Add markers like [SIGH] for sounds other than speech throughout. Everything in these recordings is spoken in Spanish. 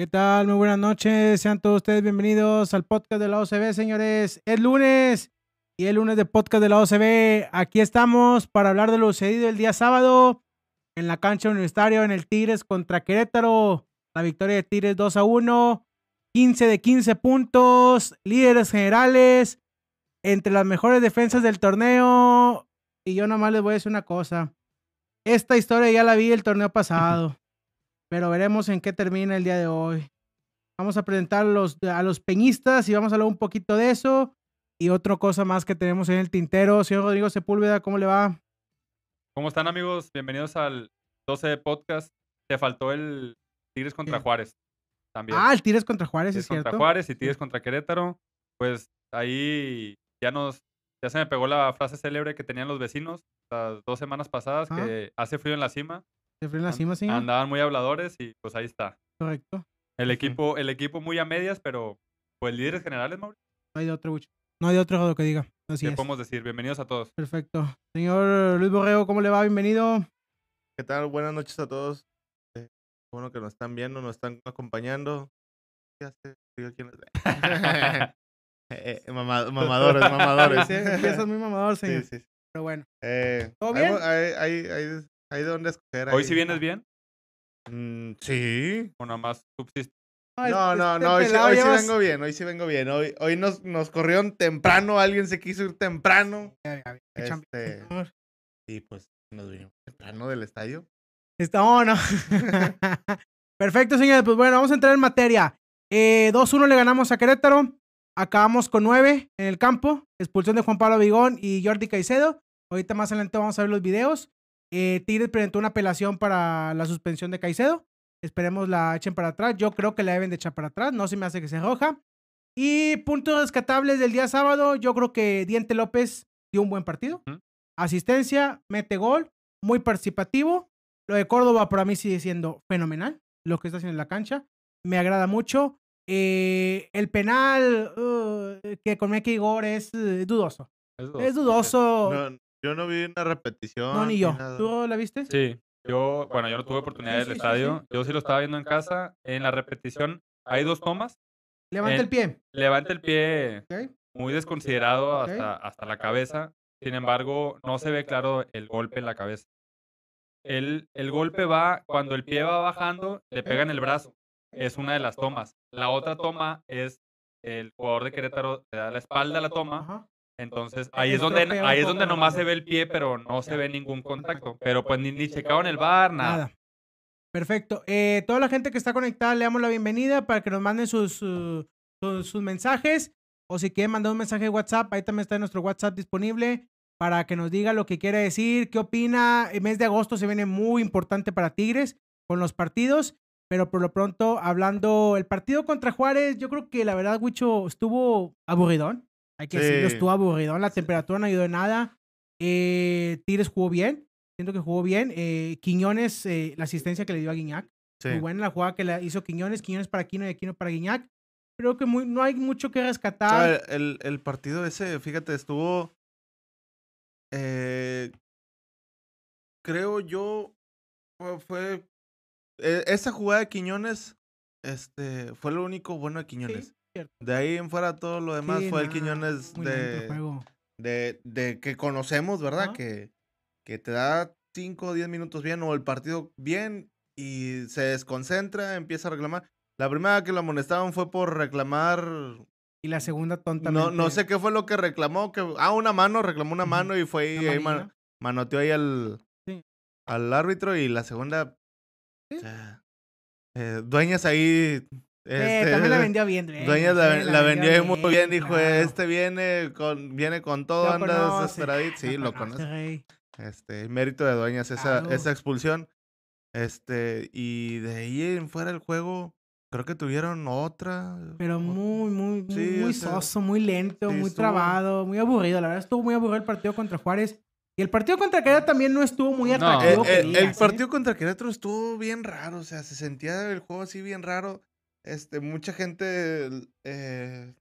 ¿Qué tal? Muy buenas noches. Sean todos ustedes bienvenidos al podcast de la OCB, señores. Es lunes y el lunes de podcast de la OCB. Aquí estamos para hablar de lo sucedido el día sábado en la cancha universitaria en el Tigres contra Querétaro. La victoria de Tigres 2 a 1. 15 de 15 puntos. Líderes generales. Entre las mejores defensas del torneo. Y yo nomás les voy a decir una cosa. Esta historia ya la vi el torneo pasado pero veremos en qué termina el día de hoy. Vamos a presentar a los, a los peñistas y vamos a hablar un poquito de eso y otra cosa más que tenemos en el tintero. Señor Rodrigo Sepúlveda, ¿cómo le va? ¿Cómo están amigos? Bienvenidos al 12 podcast. Te faltó el Tigres contra Juárez también. Ah, el Tigres contra Juárez, es contra cierto. Juárez y Tigres contra Querétaro. Pues ahí ya nos, ya se me pegó la frase célebre que tenían los vecinos las dos semanas pasadas, que hace frío en la cima. Andaban muy habladores y pues ahí está. Correcto. El equipo, el equipo muy a medias, pero pues líderes generales, Mauricio. No hay de otro, No hay de otro que diga. Así ¿Qué podemos decir? Bienvenidos a todos. Perfecto. Señor Luis Borrego, ¿cómo le va? Bienvenido. ¿Qué tal? Buenas noches a todos. Eh, bueno que nos están viendo, nos están acompañando. ¿Qué hace aquí [LAUGHS] [LAUGHS] eh, mamadores, [LAUGHS] mamadores. Sí, empiezas muy mamador, señor. Sí, sí. Pero bueno. Eh, ¿Todo bien? Hay, hay, hay, hay de dónde escoger. ¿Hoy sí vienes bien? Mm, sí. O nada más subsiste. No, no, no, hoy, sí, vengo bien, hoy sí vengo bien. Hoy, hoy nos, nos corrieron temprano, alguien se quiso ir temprano. Este, y pues nos vinimos temprano del estadio. Está, oh, no. [LAUGHS] [LAUGHS] Perfecto, señores. Pues bueno, vamos a entrar en materia. Eh, 2-1 le ganamos a Querétaro. Acabamos con 9 en el campo. Expulsión de Juan Pablo Vigón y Jordi Caicedo. Ahorita más adelante vamos a ver los videos. Eh, Tigres presentó una apelación para la suspensión de Caicedo. Esperemos la echen para atrás. Yo creo que la deben de echar para atrás. No se me hace que se roja. Y puntos rescatables del día sábado. Yo creo que Diente López dio un buen partido. Asistencia, mete gol, muy participativo. Lo de Córdoba para mí sigue siendo fenomenal. Lo que está haciendo en la cancha. Me agrada mucho. Eh, el penal uh, que con Meki Igor es eh, dudoso. Es dudoso. Yo no vi una repetición. No, ni yo. ¿Tú la viste? Sí. Yo, bueno, yo no tuve oportunidad del estadio. Yo sí lo estaba viendo en casa. En la repetición hay dos tomas. Levanta el, pie. Levanta el pie muy desconsiderado hasta, hasta la cabeza. Sin embargo, no se ve claro el golpe en la cabeza. El, el golpe va, cuando el pie va bajando, le pega en el brazo. Es una de las tomas. La otra toma es el jugador de Querétaro le da la espalda a la toma entonces, ahí es donde, ahí es donde nomás se ve el pie, pero no se ve ningún contacto. Pero pues ni, ni checado en el bar, nada. Perfecto. Eh, toda la gente que está conectada, le damos la bienvenida para que nos manden sus, sus, mensajes. O si quieren mandar un mensaje de WhatsApp, ahí también está nuestro WhatsApp disponible para que nos diga lo que quiere decir, qué opina. El mes de agosto se viene muy importante para Tigres con los partidos. Pero por lo pronto, hablando, el partido contra Juárez, yo creo que la verdad, Wicho, estuvo aburridón. Hay que decirlo, estuvo aburrido. La temperatura no ayudó en nada. Eh, Tigres jugó bien. Siento que jugó bien. Eh, Quiñones, eh, la asistencia que le dio a Guiñac. Muy buena la jugada que le hizo Quiñones. Quiñones para Aquino y Aquino para Guiñac. Creo que muy, no hay mucho que rescatar. el, el, partido ese, fíjate, estuvo. Eh, creo yo. Fue. Esa jugada de Quiñones. Este. Fue lo único bueno de Quiñones. De ahí en fuera todo lo demás fue el Quiñones de, de, de, que conocemos, ¿verdad? Que, que te da 5 o 10 minutos bien o el partido bien y se desconcentra, empieza a reclamar. La primera que lo amonestaban fue por reclamar. Y la segunda tonta. No, no sé qué fue lo que reclamó. Que, ah, una mano, reclamó una mano y fue ahí, manoteó ahí al, al árbitro. Y la segunda. eh, dueñas ahí este, también la vendió bien. [LAUGHS] Dueñas la, vendió, muy bien, dijo, este viene con, viene con todo, anda desesperadito. [LAUGHS] Sí, lo conoce. Este, mérito de Dueñas, esa, esa expulsión. Este, y de ahí en fuera del juego, creo que tuvieron otra. Pero muy, muy, muy, soso, muy lento, muy trabado, muy aburrido. La verdad estuvo muy aburrido el partido contra Juárez. Y el partido contra Querétaro también no estuvo muy atractivo. el, el, partido contra Querétaro estuvo bien raro, o sea, se sentía el juego así bien raro este, mucha gente, eh,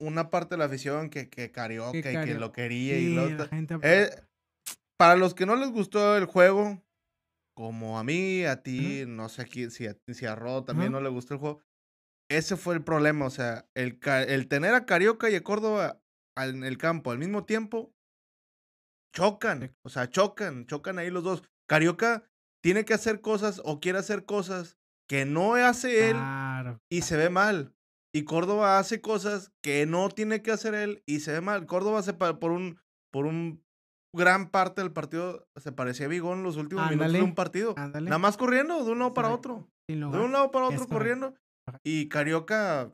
una parte de la afición que, que carioca y que lo quería y lo eh, Para los que no les gustó el juego, como a mí, a ti, no sé si a, si a Rod también no le gustó el juego. Ese fue el problema, o sea, el, el tener a Carioca y a Córdoba en el campo al mismo tiempo, chocan, o sea, chocan, chocan ahí los dos. Carioca tiene que hacer cosas o quiere hacer cosas que no hace él y se ve mal. Y Córdoba hace cosas que no tiene que hacer él y se ve mal. Córdoba se por un por un gran parte del partido se parecía a Bigón los últimos minutos de un partido. Nada más corriendo de un lado para otro. De un lado para otro corriendo. Y Carioca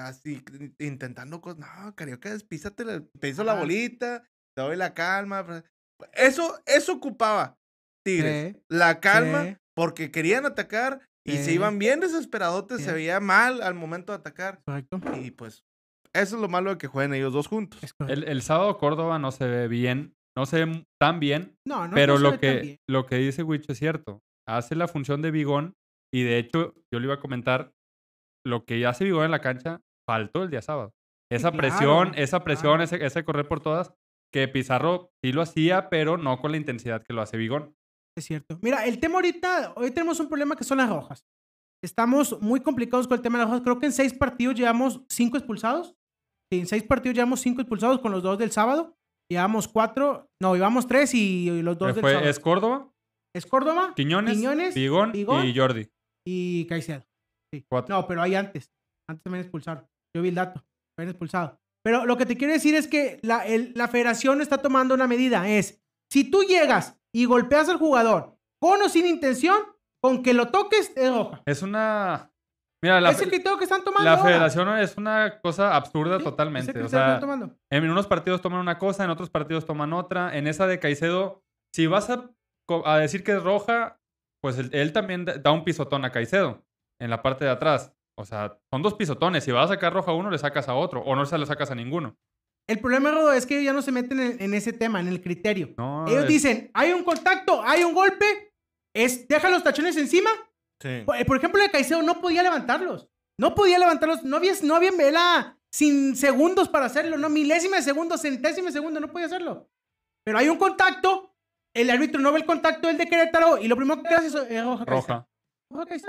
así intentando cosas. No, Carioca, despísate, te hizo la bolita, te doy la calma. Eso, eso ocupaba Tigres. la calma, porque querían atacar y se iban bien desesperadotes, se veía mal al momento de atacar. Correcto. Y pues, eso es lo malo de que jueguen ellos dos juntos. El, el, sábado Córdoba no se ve bien, no se ve tan bien, no, no, pero lo, que, lo que dice Wich es cierto. Hace la función de Bigón y de hecho, yo le iba a comentar, lo que ya se Bigón en la cancha faltó el día sábado. Esa presión, esa presión, ese, ese correr por todas, que Pizarro sí lo hacía, pero no con la intensidad que lo hace Bigón. Es cierto. Mira, el tema ahorita, hoy tenemos un problema que son las rojas. Estamos muy complicados con el tema de las rojas. Creo que en seis partidos llevamos cinco expulsados. en seis partidos llevamos cinco expulsados con los dos del sábado. Llevamos cuatro, no, llevamos tres y, los dos del sábado. ¿Es Córdoba? Es Córdoba, Quiñones, Quiñones Bigón, y Jordi. Y Caicedo. Sí. No, pero hay antes. Antes también expulsaron. Yo vi el dato. Habían expulsado. Pero lo que te quiero decir es que la, la federación está tomando una medida. Es, si tú llegas y golpeas al jugador con o sin intención, con que lo toques es roja. Es una... Mira, la, es el criterio que están tomando. La federación es una cosa absurda totalmente. o sea, en unos partidos toman una cosa, en otros partidos toman otra. En esa de Caicedo, si vas a, a decir que es roja, pues él, también da un pisotón a Caicedo en la parte de atrás. O sea, son dos pisotones. Si vas a sacar roja a uno, le sacas a otro. O no se le sacas a ninguno. El problema, Rodo, es que ellos ya no se meten en, ese tema, en el criterio. ellos dicen, hay un contacto, hay un golpe, es, deja los tachones encima. Por, ejemplo, el Caicedo no podía levantarlos. No podía levantarlos. No había, no había vela sin segundos para hacerlo, no milésima de segundo, centésima de segundo, no podía hacerlo. Pero hay un contacto, el árbitro no ve el contacto del de Querétaro y lo primero que hace es roja. Roja.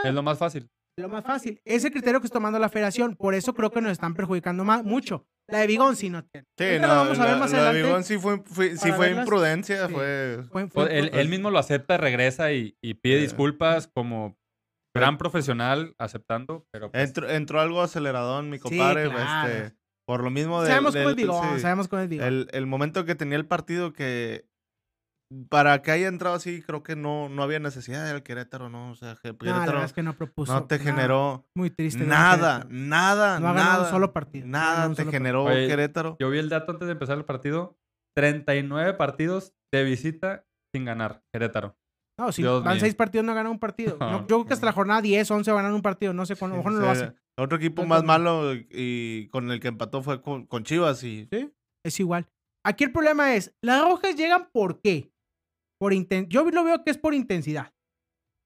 Es lo más fácil. Lo más fácil. Es el criterio que está tomando la federación. Por eso creo que nos están perjudicando más, mucho. La de Bigón sí no tiene. Sí, no, vamos a ver más la de Bigón sí fue, sí fue imprudencia. Fue... Pues, él, mismo lo acepta, regresa y, pide disculpas como gran profesional aceptando. Pero pues entró, algo aceleradón, mi compadre. este, por lo mismo de. Sabemos con el Bigón, sabemos con el Bigón. El, el momento que tenía el partido que para que haya entrado así, creo que no, no había necesidad del Querétaro, ¿no? O sea, que Querétaro no, es que no propuso. No te generó. Muy triste. Nada, nada, no ha nada. un solo partido. Nada te generó Querétaro. Yo vi el dato antes de empezar el partido: 39 partidos de visita sin ganar Querétaro. No, si van seis partidos no ganan un partido. [LAUGHS] yo creo que hasta la jornada 10, 11 van a ganar un partido. No sé, a lo mejor no lo hacen. Otro equipo más malo y con el que empató fue con, con Chivas. Y... Sí, es igual. Aquí el problema es, las rojas llegan por qué? Por yo lo veo que es por intensidad.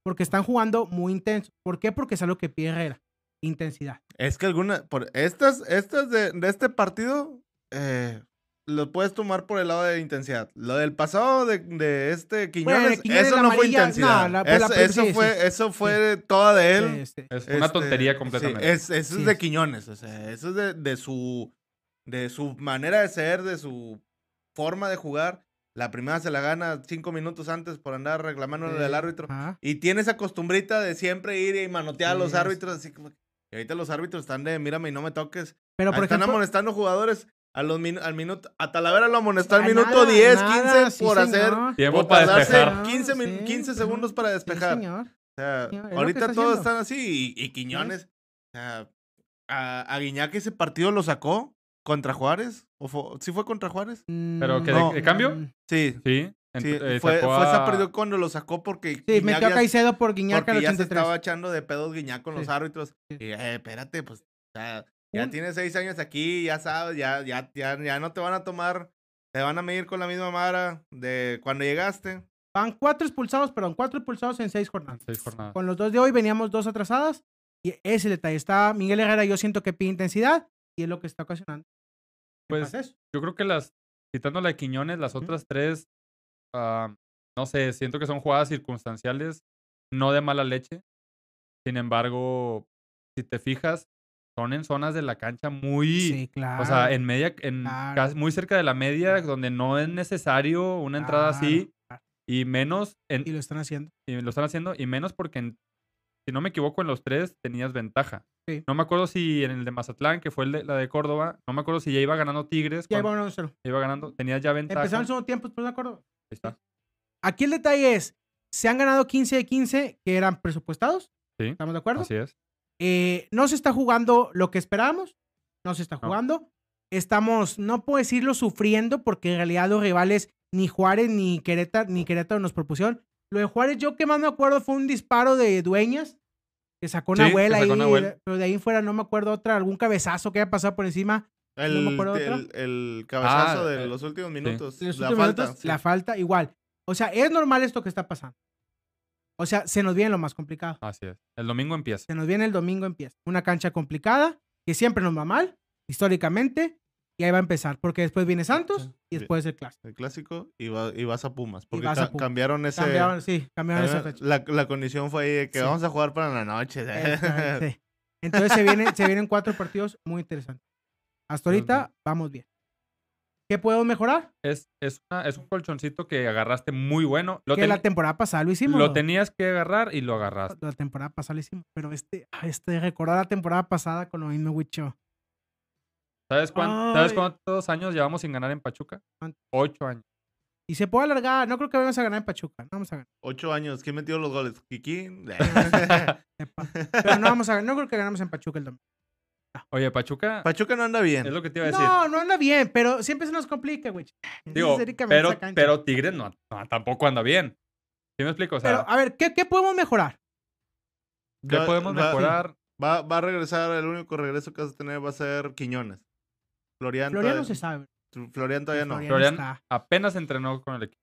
Porque están jugando muy intenso. ¿Por qué? Porque es algo que pide Herrera. Intensidad. Es que algunas, por estas, estas de, este partido, eh, lo puedes tomar por el lado de intensidad. Lo del pasado de, este Quiñones, eso no fue intensidad. eso, fue, eso fue toda de él. Es una este, tontería completamente. eso es de Quiñones. O sea, eso es de, de, su, de su manera de ser, de su forma de jugar. La primera se la gana cinco minutos antes por andar reclamando del árbitro. Y tiene esa costumbrita de siempre ir y manotear a los árbitros. Así como. Y ahorita los árbitros están de mírame y no me toques. Pero por están amonestando jugadores a los al minuto. A Talavera lo amonestó al minuto 10, 15 por hacer. Tiempo para despejar. 15, 15 segundos para despejar. o sea, ahorita todos están así. Y, Quiñones. O sea, a, a Guiñac ese partido lo sacó ¿Contra Juárez? ¿O fue, ¿Sí fue contra Juárez? ¿Pero que de, cambio? Mm. Sí. Sí. Eh, fue, fue esa perdió cuando lo sacó porque. Sí, metió a Caicedo por Guiñac al 83. ya se estaba echando de pedos Guiñac con los árbitros. Y, eh, espérate, pues. ya tienes seis años aquí, ya sabes, ya, ya, ya, ya no te van a tomar. Te van a medir con la misma mara de cuando llegaste. Van cuatro expulsados, perdón, cuatro expulsados en seis jornadas. Seis jornadas. Con los dos de hoy veníamos dos atrasadas. Y ese detalle está. Miguel Herrera, yo siento que pide intensidad y es lo que está ocasionando. Pues yo creo que las, citando la de Quiñones, las otras tres, ah, no sé, siento que son jugadas circunstanciales, no de mala leche. Sin embargo, si te fijas, son en zonas de la cancha muy, Sí, claro. o sea, en media, en Claro. casi- muy cerca de la media, donde no es necesario una entrada así Claro, claro. y menos, en, Y lo están haciendo. y lo están haciendo, y menos porque, en- si no me equivoco, en los tres tenías ventaja. Sí. No me acuerdo si en el de Mazatlán, que fue el de, la de Córdoba, no me acuerdo si ya iba ganando Tigres. Ya iba 1-0. iba ganando, tenías ya ventaja. Empezaron el segundo tiempo, después me acuerdo. Ahí está. Aquí el detalle es, se han ganado 15 de 15 que eran presupuestados. Sí, ¿Estamos de acuerdo? así es. Eh, no se está jugando lo que esperábamos. No se está No. jugando. Estamos, no puedo decirlo sufriendo, porque en realidad los rivales, ni Juárez ni Querétaro, ni Querétaro nos propusieron. Lo de Juárez, yo que más me acuerdo fue un disparo de dueñas que sacó una Sí, abuela sacó ahí. una abuela. Pero de ahí fuera no me acuerdo otra, algún cabezazo que haya pasado por encima. El, me acuerdo de el, el cabezazo Ah, de eh, los últimos minutos. En los la últimos falta. minutos, sí. La falta, igual. O sea, es normal esto que está pasando. O sea, se nos viene lo más complicado. Así es. El domingo empieza. Se nos viene el domingo, empieza. Una cancha complicada, que siempre nos va mal, históricamente, y ahí va a empezar, porque después viene Santos y después el clásico. El clásico y, va- y vas a Pumas. Porque vas a ca- Pumas. cambiaron ese. Cambiaron, sí, cambiaron esa fecha. la, la condición fue ahí de que Sí. vamos a jugar para la noche. [LAUGHS] Sí. Entonces se vienen, se vienen cuatro partidos muy interesantes. Hasta ahorita vamos bien. ¿Qué puedo mejorar? Es, es, una- es un colchoncito que agarraste muy bueno. Lo, que ten- la temporada pasada lo hicimos. lo tenías que agarrar y lo agarraste. La temporada pasada lo hicimos. Pero este, este, recordar la temporada pasada con lo mismo, Wicho. ¿Sabes, cuán- ¿Sabes Ay. cuántos años llevamos sin ganar en Pachuca? Ocho años. Y se puede alargar. No creo que vayamos a ganar en Pachuca. No vamos a ganar. Ocho años. ¿Quién metió los goles? ¿Kiki? [LAUGHS] Pero no vamos a ganar. No creo que ganamos en Pachuca el domingo. Oye, Pachuca Pachuca no anda bien. es lo que te iba a decir. No, no anda bien, pero siempre se nos complica, güey. [LAUGHS] Digo, pero, pero Tigres no, no, tampoco anda bien. ¿Sí me explico? O sea, Pero, a ver, ¿qué, qué podemos mejorar? ¿qué Va- podemos va- mejorar? Va, va a regresar, el único regreso que vas a tener va a ser Quiñones. Florian, Florian no se sabe. Florian todavía no. Florian Florian está. apenas entrenó con el equipo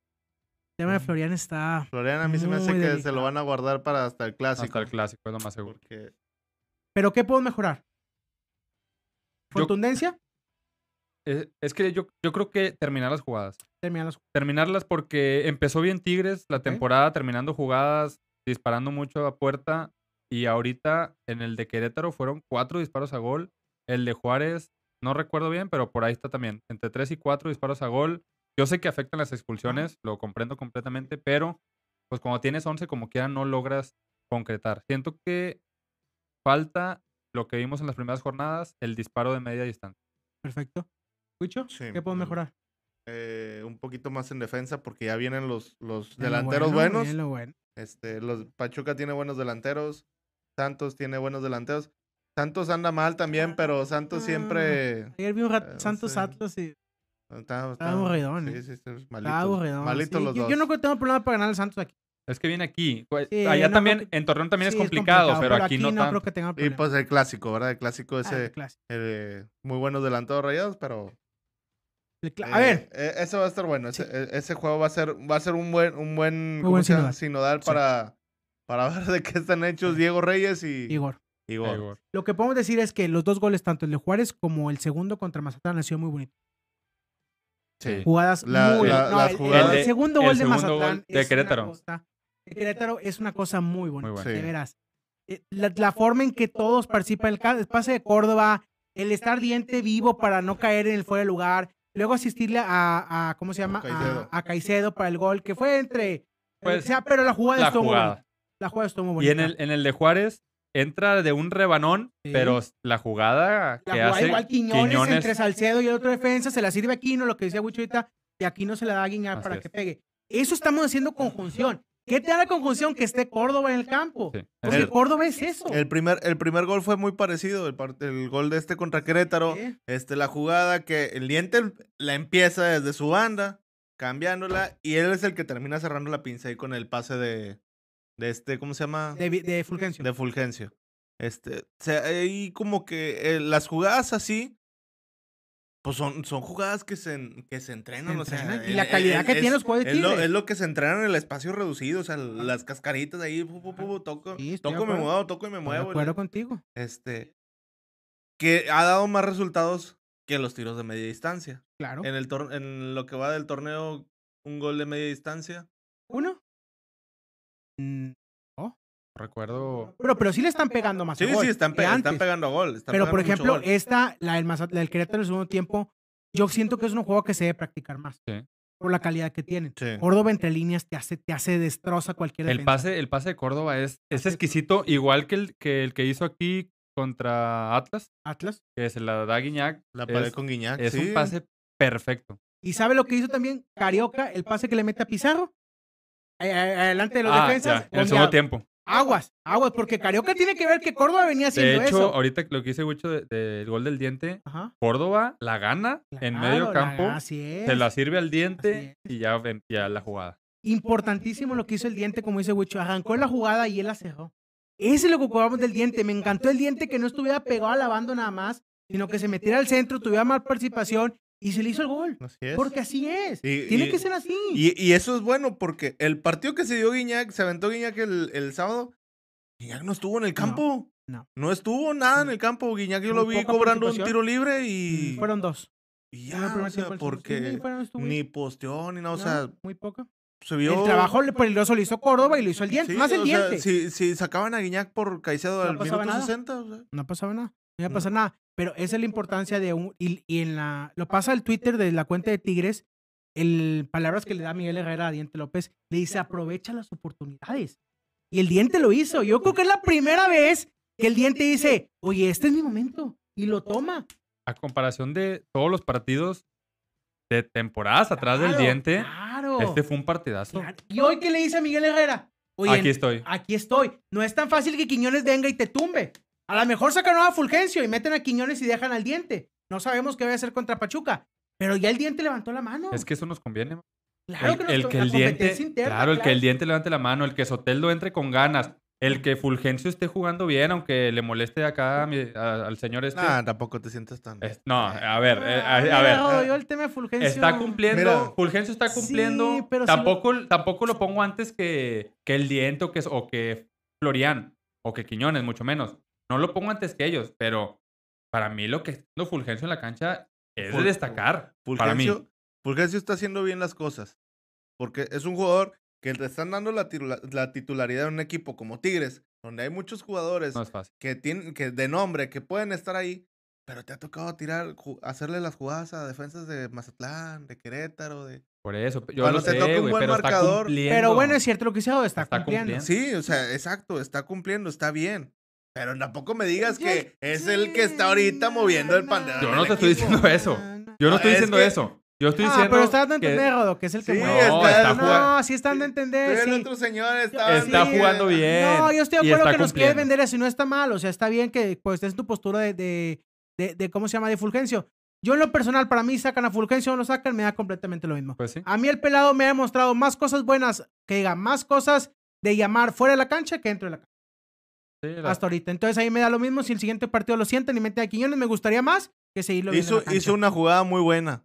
El tema de Florian está. Florian a mí se me hace que se lo van a guardar para hasta el clásico. hasta el clásico, es lo más seguro. Porque ¿Pero qué puedo mejorar? Yo- ¿Contundencia? Es, es que yo, yo creo que terminar las jugadas. Terminan los Terminarlas porque empezó bien Tigres la temporada, terminando jugadas, disparando mucho a puerta. Y ahorita en el de Querétaro fueron cuatro disparos a gol. El de Juárez, no recuerdo bien, pero por ahí está también. Entre tres y cuatro disparos a gol. Yo sé que afectan las expulsiones, lo comprendo completamente, pero pues cuando tienes 11 como quiera no logras concretar. Siento que falta lo que vimos en las primeras jornadas, el disparo de media distancia. Perfecto. ¿Huicho? Sí, ¿Qué puedo mejorar? eh, un poquito más en defensa porque ya vienen los, los delanteros bueno, buenos. bien lo bueno. Este, los Pachuca tiene buenos delanteros. Santos tiene buenos delanteros. Santos anda mal también, pero Santos siempre Ayer vi un rat- Eh, Santos. Atlas y está, Está aburridón, Sí, ¿eh? sí, está está malitos. aburrido. Malitos sí. los yo, dos. yo no creo que tengo problema para ganar al Santos aquí. Es que viene aquí. pues, Sí, Allá no también, que- en Torreón también Sí, es, complicado, pero, aquí, no no tanto. creo que tenga Y pues el clásico, ¿verdad? El clásico Ah, ese, el clásico. eh, muy buenos delanteros rayados, pero El a ver, eh, eso va a estar bueno. Ese, Sí. e- ese juego va a ser, va a ser un buen, un buen, sinodal. sinodal Sí. para, para [LAUGHS] ver de qué están hechos Diego Reyes y Igor. Igor. Igor. Lo que podemos decir es que los dos goles, tanto el de Juárez como el segundo contra Mazatlán, han sido muy bonitos. Sí. Jugadas La- muy la- no, las el- jugadas- el, El- segundo el gol de Mazatlán gol de es Querétaro. Una cosa, de Querétaro es una cosa muy bonita, Muy bueno. de Sí. veras. Eh, La, la forma en que todos participan, el, pase de Córdoba, el estar diente vivo para no caer en el fuera de lugar, luego asistirle a, a ¿cómo se llama? Caicedo. A, a Caicedo para el gol, que fue entre... Pues, o sea, pero la jugada La estuvo muy jugada. bonita. La jugada estuvo muy Y bonita. en el, en el de Juárez entra de un rebanón, Sí. pero la jugada La que jugada hace igual Quiñones, Quiñones, entre Salcedo y el otro defensa, se la sirve a Aquino, lo que decía Wicho ahorita, y Aquino se la da a Guiñar Así para es. que pegue. Eso estamos haciendo conjunción. ¿Qué te da la conjunción? Que esté Córdoba en el campo. Sí. Porque El- Córdoba es eso. El primer, el primer gol fue muy parecido, el, gol de este contra Querétaro. Este, la jugada que el diente la empieza desde su banda, cambiándola, y él es el que termina cerrando la pinza ahí con el pase de, de este, ¿cómo se llama? De, de Fulgencio. de Fulgencio. Este, o sea, ahí como que eh, las jugadas así, pues son, son jugadas que se, que se entrenan. Se o sea, entrenan, y la calidad el- que es- tienen los jugadores de es lo, es que se entrenan en el espacio reducido, o sea, las cascaritas ahí, pu, pu, pu, toco, Sí, toco y me muevo, toco y me muevo. de acuerdo contigo. Este, que ha dado más resultados que los tiros de media distancia. Claro. En, el tor- en lo que va del torneo, un gol de media distancia ¿Uno? Mm, recuerdo. Pero, pero sí le están pegando más sí, a gol. Sí, están, están pegando a gol. pero, por ejemplo, esta, la del, la del Querétaro en el segundo tiempo, yo siento que es un juego que se debe practicar más. Sí. Por la calidad que tienen. Córdoba entre líneas te hace, te hace destroza cualquier el pase El pase de Córdoba es, es exquisito, igual que el, que el que hizo aquí contra Atlas. Atlas. Que se la da Guiñac. La pared con Guiñac. Es un pase perfecto. ¿Y sabe lo que hizo también Carioca? El pase que le mete a Pizarro. Adelante de los ah, defensas. en el segundo tiempo. Aguas, aguas, porque Carioca tiene que ver que Córdoba venía haciendo eso. De hecho, ahorita lo que hice mucho del gol del diente, Córdoba la gana en medio campo, se la sirve al diente y ya, ya la jugada. Importantísimo lo que hizo el diente, como dice Wicho, arrancó la jugada y él la cerró. Ese es lo que ocupamos del diente. Me encantó el diente que no estuviera pegado a la banda nada más, sino que se metiera al centro, tuviera más participación y se le hizo el gol. Así es. Porque así es. Tiene que ser así. Y, eso es bueno porque el partido que se dio Guiñac, se aventó Guiñac el, el sábado, Guiñac no estuvo en el campo. No. No, estuvo nada en el campo. Guiñac yo lo vi cobrando un tiro libre y. Mm, fueron dos. Y ya, o sea, porque ni posteó ni nada, o sea. Muy poco. Se vio... El trabajo peligroso lo hizo Córdoba y lo hizo el diente. más el diente. si, si, sacaban a Guiñac por Caicedo al minuto 60. No pasaba nada. No iba a pasar nada. Pero esa es la importancia de un. Y, en la. Lo pasa el Twitter de la cuenta de Tigres. El palabras que le da Miguel Herrera a Diente López. Le dice: aprovecha las oportunidades. Y el Diente lo hizo. Yo creo que es la primera vez que el Diente dice: Oye, este es mi momento. Y lo toma. A comparación de todos los partidos de temporadas atrás del Diente. Claro. Este fue un partidazo. ¿Y hoy qué le dice a Miguel Herrera? Oye, aquí estoy. Aquí estoy. No es tan fácil que Quiñones venga y te tumbe. A lo mejor sacan a Fulgencio y meten a Quiñones y dejan al diente. No sabemos qué va a hacer contra Pachuca. Pero ya el diente levantó la mano. Es que eso nos conviene. Claro que, el, que el diente, claro, el que el diente levante la mano, el que Soteldo entre con ganas, el que Fulgencio esté jugando bien, aunque le moleste acá al señor este. Ah, tampoco te sientes tan. no, a ver, eh, a, ver. Yo el tema de Fulgencio. Está cumpliendo, Fulgencio está cumpliendo. pero tampoco, tampoco lo pongo antes que, que el diente o que, o que Florian o que Quiñones, mucho menos. No lo pongo antes que ellos, pero para mí lo que está haciendo Fulgencio en la cancha es de destacar. Fulgencio, para mí. Fulgencio está haciendo bien las cosas. Porque es un jugador que te están dando la, titularidad en un equipo como Tigres, donde hay muchos jugadores que tienen que de nombre que pueden estar ahí, pero te ha tocado tirar, hacerle las jugadas a defensas de Mazatlán, de Querétaro, de por eso, yo lo sé, un buen pero marcador, Pero bueno, es cierto lo que hizo, está, está cumpliendo. Sí, o sea, exacto, está cumpliendo, está bien. Pero tampoco me digas que es el que está ahorita moviendo el pandero. Yo no te estoy diciendo eso. Yo no estoy diciendo eso. Yo estoy ah, diciendo. pero está dando a entender, Rodo, que es el que sí, mueve. No, está, jugando. No, sí está dando a entender. Sí. el otro señor está, está jugando bien. No, yo estoy de acuerdo que nos quiere vender eso y no está mal. O sea, está bien que pues, estés en tu postura de, de, de, de, ¿cómo se llama? De Fulgencio. Yo en lo personal, para mí sacan a Fulgencio o no sacan, me da completamente lo mismo. Pues sí. A mí el pelado me ha demostrado más cosas buenas, que diga más cosas de llamar fuera de la cancha que dentro de la cancha. Hasta ahorita. Entonces ahí me da lo mismo. Si el siguiente partido lo sienten y meten a Quiñones, me gustaría más que seguirlo hizo, hizo una jugada muy buena.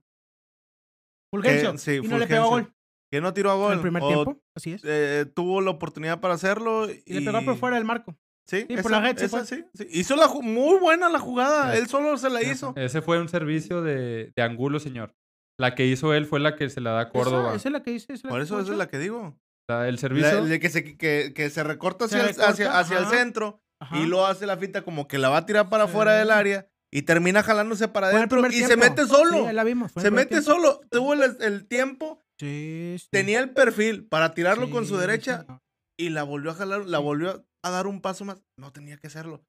Fulgencio. sí, y no le pegó gol. Que no tiró a gol. En el primer tiempo, así es. Eh, tuvo la oportunidad para hacerlo. Y, le pegó por fuera del marco. Sí, por la red, sí, Hizo la muy buena la jugada. Él solo se la hizo. Ese fue un servicio de, de Angulo, señor. La que hizo él fue la que se la da a Córdoba. Esa, es la que hice. Por eso esa es la que digo. El servicio. que, se, que, que se recorta hacia, el, hacia, hacia el centro y lo hace la finta como que la va a tirar para afuera del área y termina jalándose para adentro y se mete solo. se mete solo. Tuvo el, tiempo. Tenía el perfil para tirarlo con su derecha y la volvió a jalar, la volvió a dar un paso más. No tenía que hacerlo.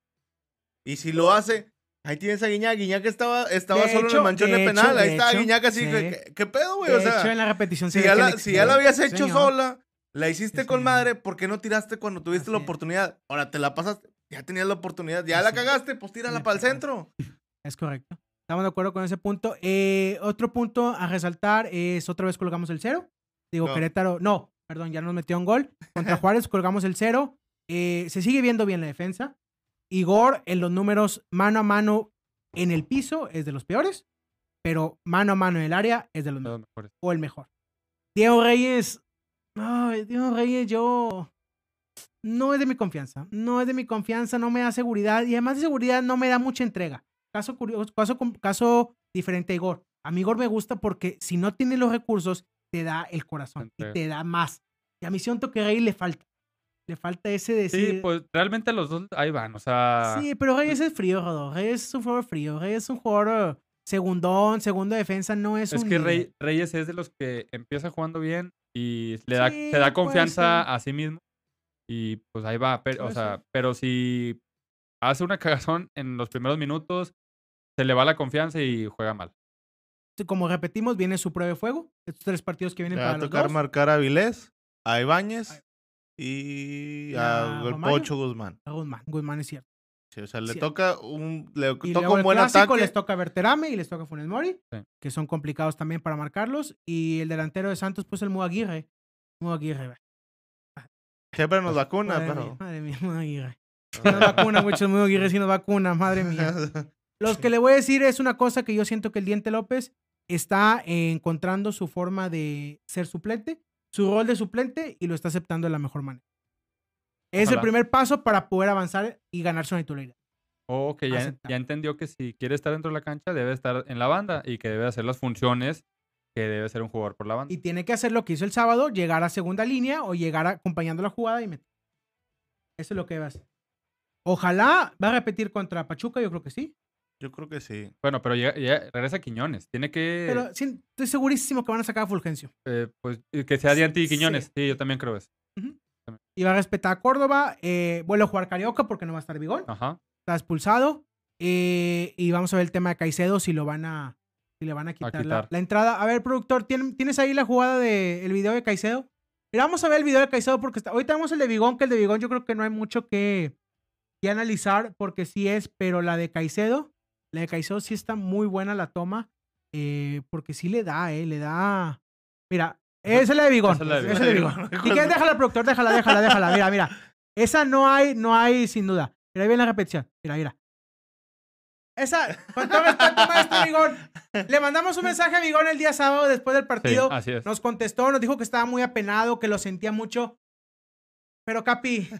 Y si lo hace, ahí tienes a Guiñac. Guiñac estaba, estaba solo en el manchón de, penal. ahí está Guiñac así. ¿qué, pedo, güey? O sea, en la repetición si, ya la, si ya la habías hecho sola, la hiciste con madre, ¿por qué no tiraste cuando tuviste la oportunidad? Ahora te la pasaste ya tenías la oportunidad, ya la cagaste, pues tírala para el centro. Es correcto. Estamos de acuerdo con ese punto. Eh, otro punto a resaltar es otra vez colgamos el cero. Digo, Querétaro, no, perdón, ya nos metió un gol. Contra [LAUGHS] Juárez colgamos el cero. Eh, se sigue viendo bien la defensa. Igor en los números mano a mano en el piso es de los peores, pero mano a mano en el área es de los mejores. O el mejor. Diego Reyes, ay, Diego Reyes, yo no es de mi confianza. No es de mi confianza, no me da seguridad y además de seguridad no me da mucha entrega. Caso curioso, caso, caso diferente a Igor. A mí Igor me gusta porque si no tiene los recursos, te da el corazón y te da más. que a mí siento que Rey le falta. Le falta ese decir. Sí, pues realmente los dos ahí van, o sea. Sí, pero Reyes es frío, Rodo. Reyes es un jugador frío. Reyes es un jugador segundón, segundo defensa, no es, es un. Es que Reyes es de los que empieza jugando bien y le da, te da confianza a sí mismo. Y pues ahí va. Pero, o sea, pero si hace una [LAUGHS] cagazón en los primeros minutos, se le va la confianza y juega mal. Como repetimos, viene su prueba de fuego. Estos tres partidos que vienen para va a tocar marcar a Vilés, a Ibáñez y a, Pocho Guzmán. A Guzmán, Guzmán es cierto. Sí, o sea, le toca un, le y toca un buen ataque. Les toca Berterame y les toca Funes Mori, que son complicados también para marcarlos. Y el delantero de Santos, pues el Mudo Aguirre. Mudo Aguirre. Siempre nos vacuna, madre pero. Mía, madre mía. Nos vacuna mucho el Mudo [LAUGHS] Aguirre, si nos vacuna, madre mía. [LAUGHS] Los que le voy a decir es una cosa que yo siento que el Diente López está encontrando su forma de ser suplente, su rol de suplente y lo está aceptando de la mejor manera. Es el primer paso para poder avanzar y ganar su titularidad. O que ya, ya, entendió que si quiere estar dentro de la cancha debe estar en la banda y que debe hacer las funciones que debe ser un jugador por la banda. Y tiene que hacer lo que hizo el sábado, llegar a segunda línea o llegar acompañando la jugada y meter. Eso es lo que debe hacer. Ojalá va a repetir contra Pachuca, yo creo que sí. Yo creo que sí. Bueno, pero ya, regresa Quiñones. Tiene que. Pero estoy segurísimo que van a sacar a Fulgencio. Eh, pues que sea Dianti y Quiñones. Sí. yo también creo eso. Y va a respetar a Córdoba. Eh, vuelve a jugar Carioca porque no va a estar Bigón. Ajá. Está expulsado. Eh, y vamos a ver el tema de Caicedo si lo van a. Si le van a quitar, La, entrada. A ver, productor, ¿tienes ahí la jugada del video de Caicedo? Mira, vamos a ver el video de Caicedo porque está, hoy tenemos el de Bigón, que el de Bigón yo creo que no hay mucho que, que analizar porque sí es, pero la de Caicedo la de Caicedo sí está muy buena la toma, eh, porque sí le da, eh, le da. Mira, esa es la de Bigón. Esa es la de Bigón. [LAUGHS] ¿Y qué? Déjala, productor, déjala, déjala, déjala. Mira, mira. Esa no hay, no hay sin duda. Mira, ahí viene la repetición. Mira, mira. Esa, con todo respeto, maestro Bigón. Le mandamos un mensaje a Bigón el día sábado después del partido. así es. Nos contestó, nos dijo que estaba muy apenado, que lo sentía mucho. Pero Capi,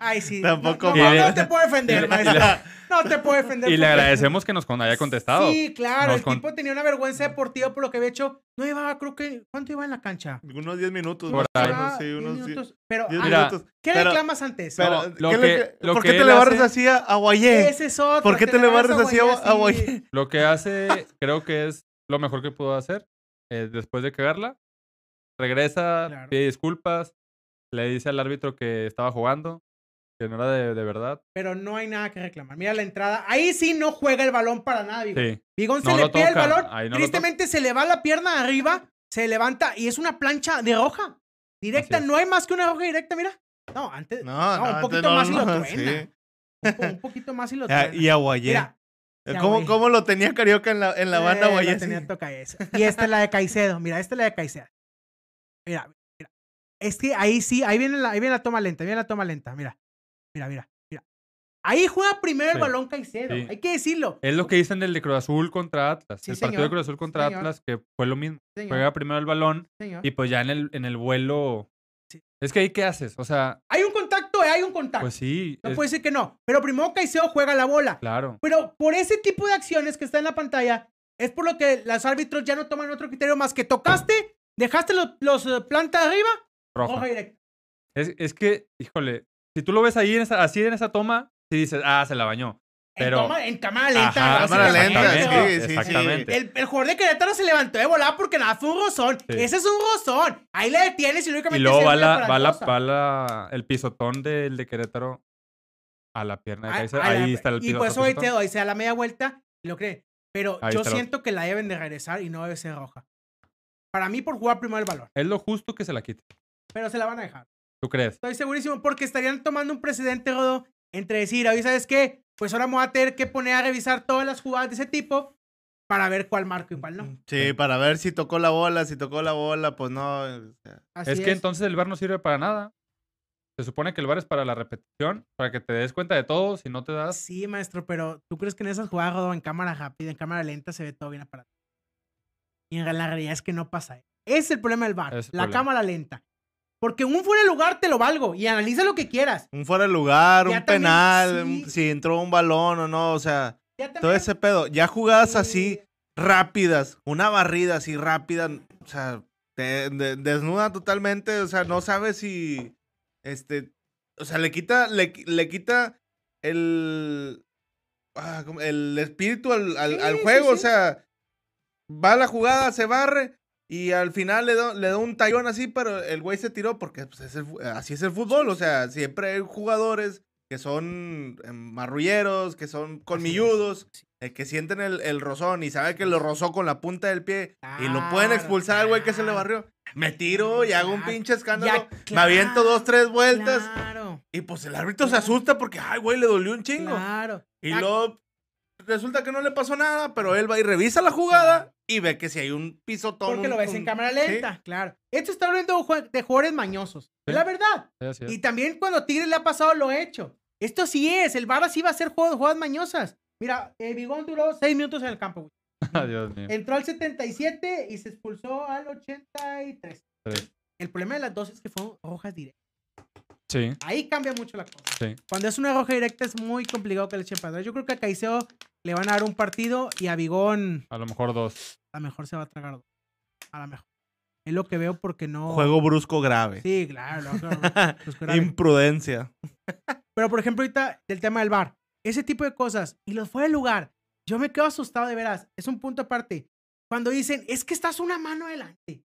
ay sí. [LAUGHS] Tampoco no, no, te puedo defender, maestro. No te puedo defender. Y le agradecemos que nos haya contestado. Sí, claro. el tipo tenía una vergüenza deportiva por lo que había hecho. No iba, creo que. ¿Cuánto iba en la cancha? Unos 10 minutos. Por ahí. sí, unos 10 minutos. Pero, diez ah, minutos. ¿qué reclamas antes? Pero, lo que, ¿Por qué te le barres así a Guayé? Ese es otro. ¿Por qué te, le barres así a Guayé? Lo que hace, creo que es lo mejor que pudo hacer. Eh, después de cagarla, regresa, pide disculpas, le dice al árbitro que estaba jugando, que no era de, verdad. Pero no hay nada que reclamar. Mira la entrada. Ahí sí no juega el balón para nada, Bigón. Bigón se le pide el balón. tristemente se le va la pierna arriba, se levanta y es una plancha de roja. Directa, no hay más que una roja directa, mira. No, antes. No, un poquito más y lo truena. Un, poquito más y lo truena. Y Aguayé. ¿Cómo, ¿Cómo, lo tenía Carioca en la, en la banda eh, tenía toca esa. Y esta es la de Caicedo. Mira, esta es la de Caicedo. Mira, es que ahí sí, ahí viene la, ahí viene la toma lenta, viene la toma lenta. Mira, mira, mira. mira. Ahí juega primero el balón Caicedo, hay que decirlo. Es lo que dicen del de Cruz Azul contra Atlas. el partido de Cruz Azul contra Atlas, que fue lo mismo. Juega primero el balón y pues ya en el, en el vuelo. Es que ahí, ¿qué haces? O sea. Hay un contacto, eh, hay un contacto. Pues sí. No puede ser que no. Pero primero Caicedo juega la bola. Claro. Pero por ese tipo de acciones que está en la pantalla, es por lo que los árbitros ya no toman otro criterio más que tocaste, dejaste los, los eh, plantas arriba Roja. Es, es, que, híjole, si tú lo ves ahí en esa, así en esa toma, si dices, ah, se la bañó. Pero... En, cámara lenta. cámara lenta, sí, sí, exactamente. El, el, jugador de Querétaro se levantó de volar porque nada, fue un rozón. Ese es un rozón. Ahí le detienes y únicamente Y luego va, la, va, la, va la, el pisotón del de Querétaro a la pierna de Kaiser. Ahí está el pisotón. Y eso ahí, te, ahí se da la media vuelta y lo cree. Pero yo siento que la deben de regresar y no debe ser roja. Para mí, por jugar primero el balón. Es lo justo que se la quite pero se la van a dejar. ¿Tú crees? Estoy segurísimo porque estarían tomando un precedente, Rodo, entre decir, hoy sabes qué, pues ahora me voy a tener que poner a revisar todas las jugadas de ese tipo para ver cuál marco y cuál no. Sí, para ver si tocó la bola, si tocó la bola, pues no. es que entonces el bar no sirve para nada. Se supone que el bar es para la repetición, para que te des cuenta de todo, si no te das. Sí, maestro, pero ¿tú crees que en esas jugadas, Rodo, en cámara rápida, en cámara lenta, se ve todo bien aparatado? Y en la realidad es que no pasa. Es el problema del bar, la cámara lenta. Porque un fuera de lugar te lo valgo y analiza lo que quieras. Un fuera de lugar, un penal, si entró un balón o no, o sea, todo ese pedo. Ya jugadas así rápidas, una barrida así rápida, o sea, te desnuda totalmente, o sea, no sabe si, este, o sea, le quita, le, le quita el, ah, el espíritu al, al, juego, o sea, va la jugada, se barre y al final le, le da un tallón así, pero el güey se tiró porque pues, así es el fútbol, o sea, siempre hay jugadores que son em, marrulleros, que son colmilludos, eh, que sienten el, el, rozón y sabe que lo rozó con la punta del pie y lo pueden expulsar al güey que se le barrió. Me tiro y hago un pinche escándalo, me aviento dos, tres vueltas. Y pues el árbitro se asusta porque, ay, güey, le dolió un chingo. Y luego resulta que no le pasó nada, pero él va y revisa la jugada y ve que si hay un pisotón. Porque lo ves en cámara lenta, claro. Esto está hablando de jugadores mañosos. Es la verdad. y también cuando Tigres le ha pasado lo hecho. Esto sí es. El Barra sí va a ser jugadas mañosas. Mira, eh, Bigón duró seis minutos en el campo. [LAUGHS] Dios mío. Entró al 77 y se expulsó al 83. El problema de las dos es que fueron rojas directas. Sí. Ahí cambia mucho la cosa. Sí. Cuando es una roja directa es muy complicado que le echen para Yo creo que a Caicedo le van a dar un partido y a Bigón. A lo mejor dos. A lo mejor se va a tragar dos. A lo mejor. Es lo que veo porque no. Juego brusco grave. Sí, claro. [LAUGHS] Imprudencia. Pero por ejemplo, ahorita del tema del bar. Ese tipo de cosas. Y los fue del lugar. Yo me quedo asustado de veras. Es un punto aparte. Cuando dicen, es que estás una mano adelante.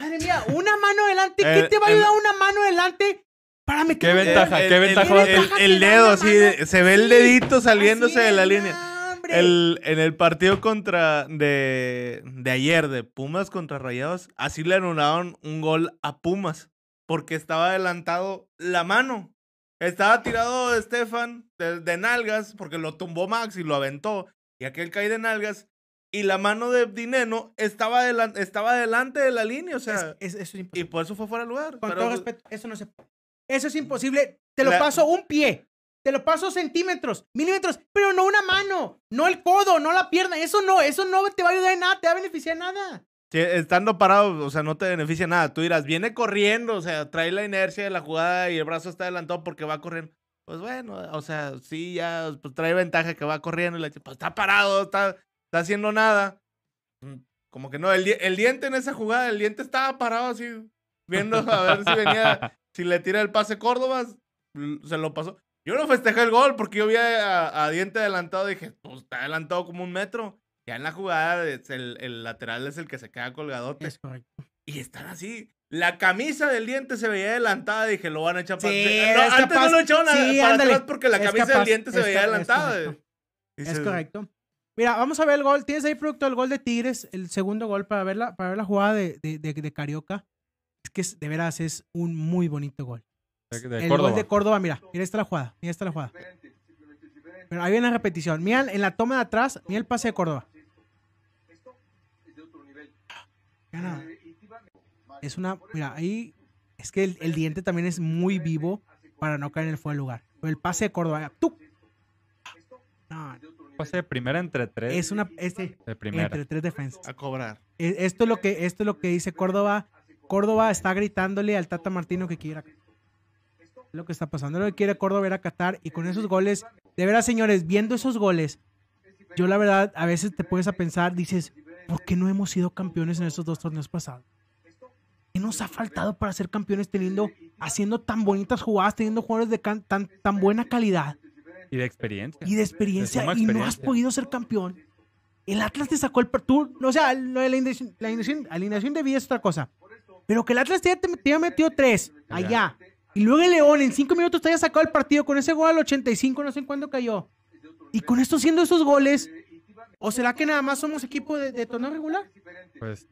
Madre mía, una mano adelante. ¿Qué te va a ayudar una mano adelante para meter ¿Qué ventaja? ¿Qué ventaja? El, dedo, así, se ve el dedito saliéndose de la línea. El, en el partido contra de, de ayer, de Pumas contra Rayados, así le anularon un gol a Pumas. Porque estaba adelantado la mano. Estaba tirado Estefan de, de, nalgas, porque lo tumbó Max y lo aventó. Y aquel cae de nalgas. Y la mano de Dineno estaba, estaba delante de la línea. O sea, y por eso fue fuera de lugar. Con todo respeto, eso no se Eso es imposible. Te lo paso un pie. Te lo paso centímetros, milímetros, pero no una mano, no el codo, no la pierna. Eso no, eso no te va a ayudar en nada, te va a beneficiar en nada. Sí, estando parado, o sea, no te beneficia nada. Tú dirás, viene corriendo, o sea, trae la inercia de la jugada y el brazo está adelantado porque va corriendo. Pues bueno, o sea, sí, ya pues, trae ventaja que va corriendo y le pues está parado, está, está haciendo nada. Mm, como que no, el, el diente en esa jugada, el diente estaba parado así, viendo a ver si venía, [LAUGHS] si le tira el pase Córdoba, se lo pasó. Yo no festejé el gol porque yo vi a, Diente adelantado y dije, pues está adelantado como un metro. Ya en la jugada el, el, lateral es el que se queda colgadote. Es correcto. Y están así. La camisa del diente se veía adelantada. Dije, lo van a echar para no, Antes no lo echaron sí, para atrás porque la camisa del diente se veía adelantada. Es correcto. Mira, vamos a ver el gol. Tienes ahí producto del gol de Tigres, el segundo gol para ver la, para ver la jugada de, de, de, Carioca. Es que de veras es un muy bonito gol el gol de Córdoba, mira, mira esta la jugada, mira esta la jugada. Pero ahí viene la repetición. Mira en la toma de atrás, mira el pase de Córdoba. Es una, mira, ahí es que el, diente también es muy vivo para no caer en el fuego del lugar. Pero el pase de Córdoba, tú. No, pase de primera entre tres. Es una este, de primera. entre tres defensas. A cobrar. E, esto es lo que esto es lo que dice Córdoba. Córdoba está gritándole al Tata Martino que quiera lo que está pasando. Lo que quiere Córdoba era Qatar y con esos goles, de veras, señores, viendo esos goles, yo la verdad, a veces te puedes a pensar, dices, ¿por qué no hemos sido campeones en estos dos torneos pasados? ¿Qué nos ha faltado para ser campeones teniendo, haciendo tan bonitas jugadas, teniendo jugadores de tan, tan buena calidad? Y de experiencia. Y de experiencia, y no has podido ser campeón. El Atlas te sacó el... Tú, o sea, la alineación, la alineación, de vida es otra cosa. Pero que el Atlas te, te, te metido tres allá. Y luego el León en cinco minutos te haya sacado el partido con ese gol al 85, no sé en cuándo cayó. Y con esto siendo esos goles, ¿o será que nada más somos equipo de, de torneo regular? Pues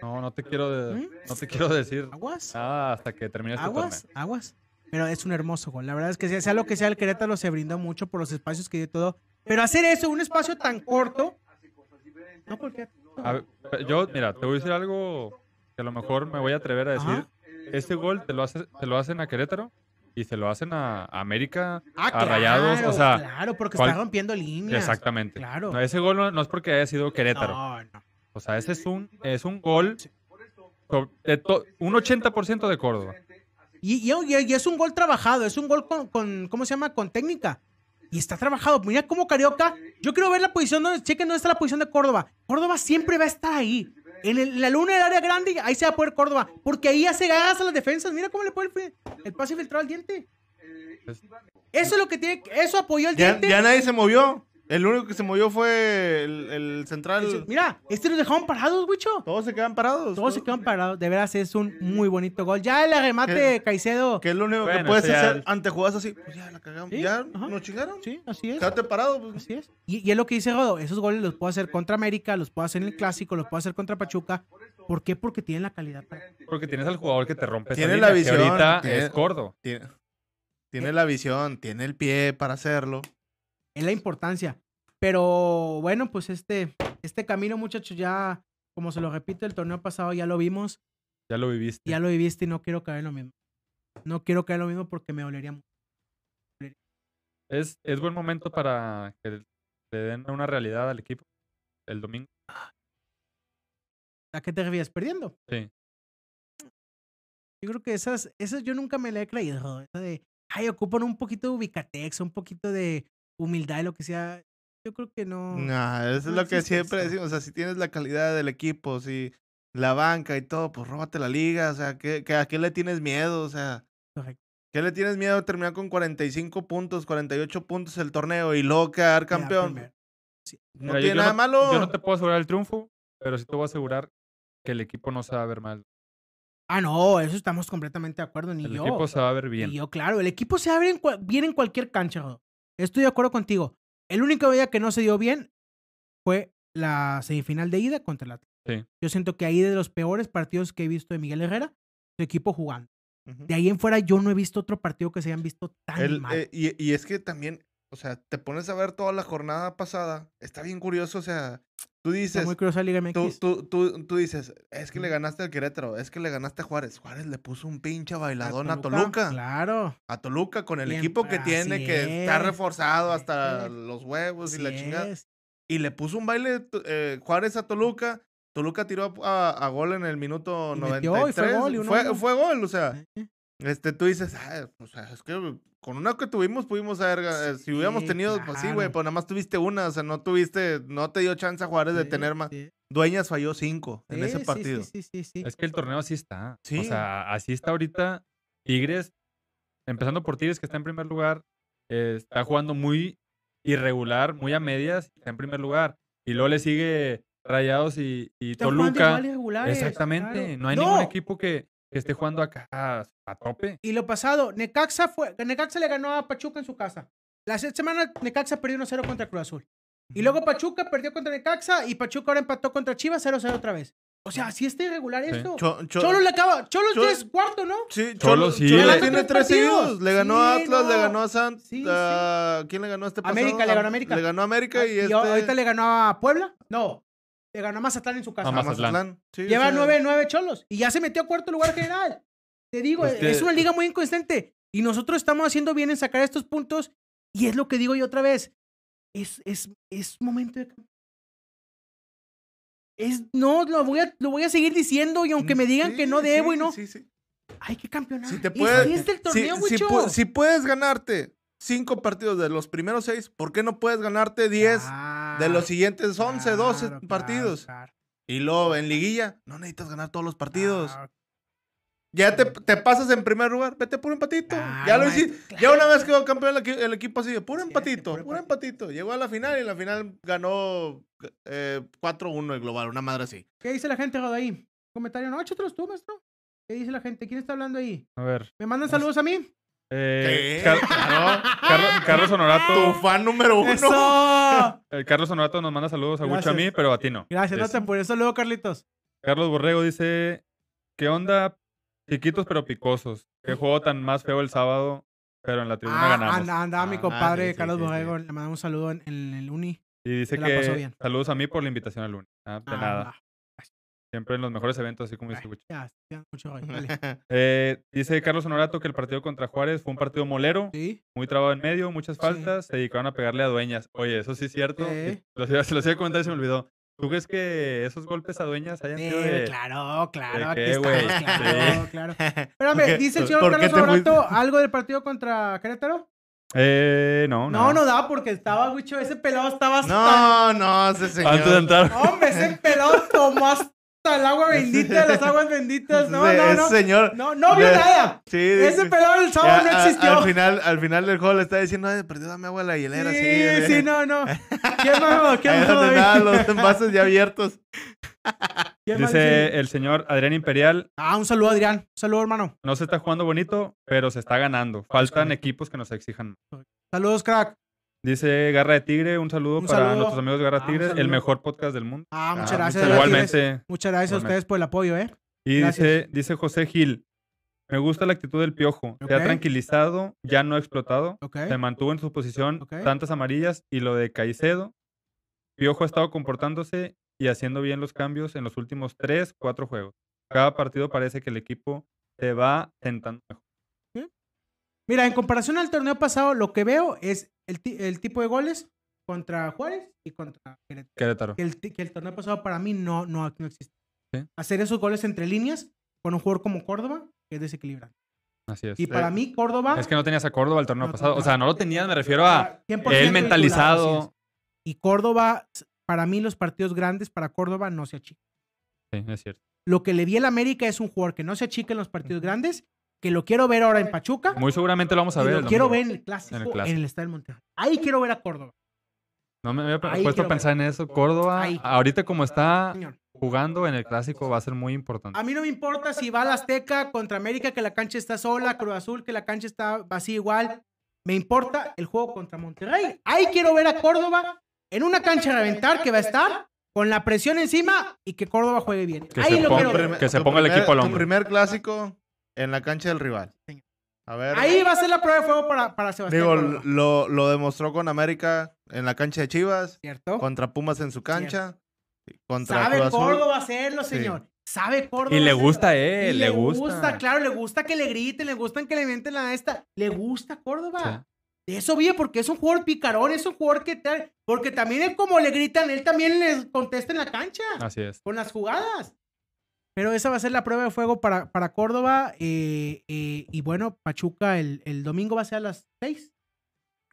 no, no te quiero, ¿Mm? no te quiero decir. Aguas. Ah, hasta que termine este Aguas, aguas. Pero es un hermoso gol. La verdad es que sea, lo que sea, el Querétaro se brindó mucho por los espacios que dio todo. Pero hacer eso, un espacio tan corto. No, porque. yo, mira, te voy a decir algo que a lo mejor me voy a atrever a decir este gol te lo, hace, te lo hacen a Querétaro y se lo hacen a América, ah, a Rayados, o sea... Claro, porque está rompiendo líneas. Exactamente. Claro. ese gol no, es porque haya sido Querétaro. No, no. O sea, ese es un, es un gol, de un 80% de Córdoba. Y, y, es un gol trabajado, es un gol con, con, ¿cómo se llama? Con técnica. Y está trabajado. Mira cómo Carioca. Yo quiero ver la posición, donde, chequen dónde está la posición de Córdoba. Córdoba siempre va a estar ahí. En, la luna del área grande, ahí se va a poder Córdoba. Porque ahí hace gagas a las defensas. Mira cómo le pone el, el pase filtrado al diente. Eso es lo que tiene. Eso apoyó el diente. Ya nadie se movió. El único que se movió fue el, central. Mira, este nos dejaron parados, Wicho. Todos se quedan parados. Todos, se quedan parados. De veras es un muy bonito gol. Ya el remate Caicedo. Que es lo único que puedes hacer ante jugadas así. Pues ya la cagamos. Ya nos chingaron. Sí, así es. Quédate parado. Pues. Así es. Y, es lo que dice Rodo. Esos goles los puedo hacer contra América, los puedo hacer en el Clásico, los puedo hacer contra Pachuca. ¿Por qué? Porque tienen la calidad. Porque tienes al jugador que te rompe Tiene la visión. ahorita es gordo. Tiene, tiene la visión, tiene el pie para hacerlo. Es la importancia. Pero bueno, pues este, este camino, muchachos, ya, como se lo repito, el torneo pasado ya lo vimos. Ya lo viviste. Ya lo viviste y no quiero caer en lo mismo. No quiero caer en lo mismo porque me dolería mucho. Es, es buen momento para que le den una realidad al equipo el domingo. ¿A qué te refieres? ¿Perdiendo? Sí. Yo creo que esas, esas yo nunca me la he creído. Esa de, ay, ocupan un poquito de ubicatex, un poquito de humildad y lo que sea. Yo creo que no. No, eso es lo que siempre decimos. O sea, si tienes la calidad del equipo, si la banca y todo, pues róbate la liga. O sea, ¿qué, a qué le tienes miedo? O sea, ¿qué le tienes miedo a terminar con 45 puntos, 48 puntos el torneo y luego quedar campeón? No tiene nada malo. Yo no te puedo asegurar el triunfo, pero sí te voy a asegurar que el equipo no se va a ver mal. Ah, no, eso estamos completamente de acuerdo, ni yo. El equipo se va a ver bien. Y yo, claro, el equipo se va a ver bien en cualquier cancha. Estoy de acuerdo contigo. El único día que no se dio bien fue la semifinal de ida contra el Atlético. Yo siento que ahí de los peores partidos que he visto de Miguel Herrera, su equipo jugando. De ahí en fuera yo no he visto otro partido que se hayan visto tan mal. Eh, y, es que también, o sea, te pones a ver toda la jornada pasada, está bien curioso, o sea, tú dices... muy curioso Liga MX. Tú, tú, tú, dices, es que le ganaste al Querétaro, es que le ganaste a Juárez. Juárez le puso un pinche bailadón a Toluca. Claro. A Toluca con el equipo que tiene, que está reforzado hasta los huevos y la chingada. Y le puso un baile eh, Juárez a Toluca. Toluca tiró a, gol en el minuto 93. fue, gol, fue, fue, gol, o sea. Este, tú dices, ah, o sea, es que con una que tuvimos pudimos haber, eh, si hubiéramos tenido, pues sí, güey, pero nada más tuviste una, o sea, no tuviste, no te dio chance a Juárez de tener más. Dueñas falló cinco en ese partido. Sí, sí, sí, Es que el torneo así está. O sea, así está ahorita. Tigres, empezando por Tigres, que está en primer lugar, eh, está jugando muy irregular, muy a medias, está en primer lugar. Y luego le sigue Rayados y, y Toluca. Exactamente. No hay ningún equipo que esté jugando acá a tope. Y lo pasado, Necaxa fue, Necaxa le ganó a Pachuca en su casa. La semana Necaxa perdió 1-0 contra Cruz Azul. Y luego Pachuca perdió contra Necaxa y Pachuca ahora empató contra Chivas 0-0 otra vez. O sea, así está irregular esto. Cholo le acaba. Cholo es cuarto, ¿no? Sí, Cholo, sí. Cholo tiene tres seguidos. Le ganó a Atlas, le ganó a Santos. ¿Quién le ganó a este pasado? América, le ganó a América. Le ganó a América y, y este... ahorita le ganó a Puebla. No. Le ganó a Mazatlán en su casa. A Mazatlán. Lleva nueve, nueve cholos. Y ya se metió a cuarto lugar general. Te digo, pues es una liga muy inconsistente. Y nosotros estamos haciendo bien en sacar estos puntos. Y es lo que digo yo otra vez. Es, es, es momento de es, no, lo voy, a, lo voy a seguir diciendo y aunque me digan que no debo y no. Sí, sí. Hay que campeonar. Si te puedes, el torneo, si, puedes ganarte cinco partidos de los primeros seis, ¿por qué no puedes ganarte diez de los siguientes once, doce partidos? Y luego en liguilla, no necesitas ganar todos los partidos. Ya te, te, pasas en primer lugar, vete por empatito. Ah, ya lo hiciste. Ya una vez quedó campeón el, equipo así, puro empatito, puro, empatito. Llegó a la final y en la final ganó eh, 4-1 el global, una madre así. ¿Qué dice la gente, ahí? Comentario, no, échatelos tú, maestro. ¿Qué dice la gente? ¿Quién está hablando ahí? A ver. ¿Me mandan saludos a mí? Eh, Carlos, Honorato. Tu fan número uno. ¡Eso! El Carlos Honorato nos manda saludos a mucho a mí, pero a ti no. Gracias, no te por eso luego, Carlitos. Carlos Borrego dice: ¿Qué onda, Chiquitos pero picosos. Qué juego tan más feo el sábado, pero en la tribuna ah, ganamos. Anda, anda mi ah, compadre Carlos Borrego, le mandamos un saludo en, el Uni. Y dice que saludos a mí por la invitación al Uni. Ah, de nada. Siempre en los mejores eventos, así como dice. Ya, ya, mucho [LAUGHS] eh, dice Carlos Honorato que el partido contra Juárez fue un partido molero, ¿Sí? muy trabado en medio, muchas faltas, se dedicaron a pegarle a dueñas. Oye, eso sí es cierto. se los iba a comentar y se me olvidó. ¿Tú crees que esos golpes a dueñas hayan sido de... Claro, claro, aquí estamos, claro, claro. [LAUGHS] Espérame, dice el señor Carlos Sobrato algo del partido contra Querétaro. Eh, no, no. No, no da porque estaba, Wicho, ese pelado estaba hasta... No, no, ese señor. Antes de entrar. [LAUGHS] Hombre, ese pelado tomó hasta el agua bendita, las [LAUGHS] aguas benditas. No, no, no. señor. No, no vio nada. Sí, Ese pelón el sábado no existió. al, final, al final del juego le está diciendo, ay, perdió dame agua a la hielera. Sí, sí, sí, no, no. [LAUGHS] ¿Qué más? ¿Qué más? los envases ya abiertos. [LAUGHS] Dice el señor Adrián Imperial. Ah, un saludo, Adrián. Un saludo, hermano. No se está jugando bonito, pero se está ganando. Faltan equipos que nos exijan. Saludos, crack. Dice Garra de Tigre, un saludo para nuestros amigos de Garra de ah, Tigre, el mejor podcast del mundo. Ah, muchas ah, gracias. Igualmente. Muchas gracias a ustedes por el apoyo, ¿eh? Y dice, dice José Gil, me gusta la actitud del piojo. Se ha tranquilizado, ya no ha explotado. Se mantuvo en su posición, tantas amarillas y lo de Caicedo. Piojo ha estado comportándose y haciendo bien los cambios en los últimos tres, cuatro juegos. Cada partido parece que el equipo se va tentando mejor. Mira, en comparación al torneo pasado, lo que veo es el, tipo de goles contra Juárez y contra Querétaro. Que, el, torneo pasado para mí no, no, no existe. Hacer esos goles entre líneas con un jugador como Córdoba es desequilibrante. Así es. Y para mí, Córdoba. Es que no tenías a Córdoba el torneo pasado. O sea, no lo tenías, me refiero a él mentalizado. Y Córdoba, para mí, los partidos grandes para Córdoba no se achican. Sí, es cierto. Lo que le vi al América es un jugador que no se achica en los partidos grandes que lo quiero ver ahora en Pachuca. Muy seguramente lo vamos a ver. Lo quiero ver en el clásico, en el, Estadio del Monterrey. Ahí quiero ver a Córdoba. No me había puesto a pensar en eso. Córdoba, ahorita como está jugando en el clásico, va a ser muy importante. A mí no me importa si va a la Azteca contra América, que la cancha está sola, Cruz Azul, que la cancha está vacía igual. Me importa el juego contra Monterrey. Ahí quiero ver a Córdoba en una cancha de reventar que va a estar con la presión encima y que Córdoba juegue bien. Ahí lo quiero ver. Que se ponga el equipo al hombro. Tu primer clásico en la cancha del rival. A ver. Ahí va a ser la prueba de fuego para, para Sebastián. Digo, lo, lo, demostró con América en la cancha de Chivas. ¿Cierto? Contra Pumas en su cancha. Contra Sabe Córdoba hacerlo, señor. Sabe Córdoba. Y le gusta a él, le, gusta. Claro, le gusta que le griten, le gusta que le inventen la esta. Le gusta Córdoba. De eso vive porque es un jugador picarón, es un jugador que tal. Porque también es como le gritan, él también les contesta en la cancha. Así es. Con las jugadas. Pero esa va a ser la prueba de fuego para, para Córdoba. Eh, eh, y bueno, Pachuca el, el, domingo va a ser a las 6.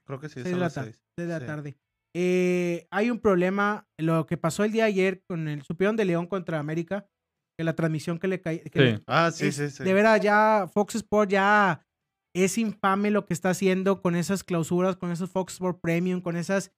Creo que sí, es a las 6. de la tarde. Eh, hay un problema. Lo que pasó el día de ayer con el Superior de León contra América, que la transmisión que le cayó. Ah, sí, sí, sí. De verdad, ya Fox Sports ya es infame lo que está haciendo con esas clausuras, con esos Fox Sports Premium, con esas.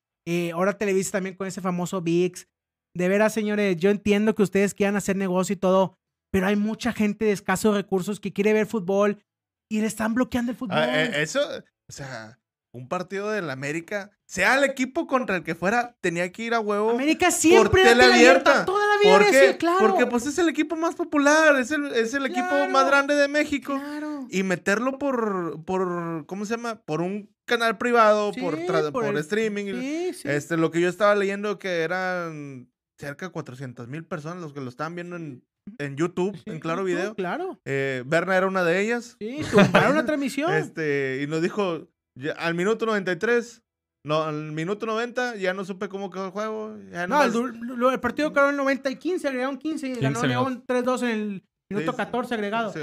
ahora Televisa también con ese famoso VIX de veras, señores, yo entiendo que ustedes quieran hacer negocio y todo, pero hay mucha gente de escasos recursos que quiere ver fútbol y le están bloqueando el ah, fútbol. Eh, eso, o sea, un partido del América, sea el equipo contra el que fuera, tenía que ir a huevo. América siempre por abierta. Toda la vida ¿Por claro. Porque pues es el equipo más popular, es el, es el equipo más grande de México. Claro. Y meterlo por, por, ¿cómo se llama? Por un canal privado, por, por, streaming. Sí, sí. Este, lo que yo estaba leyendo que eran cerca de 400 mil personas los que lo estaban viendo en, en YouTube, en Claro Video. Claro. Eh, Berna era una de ellas. Sí, tumbaron una [LAUGHS] transmisión. Este, y nos dijo, al minuto 93, no, al minuto 90 ya no supe cómo quedó el juego. no, el, partido quedó en 90 y 15, agregaron 15 y ganó León 3-2 en el Minuto 14 agregado.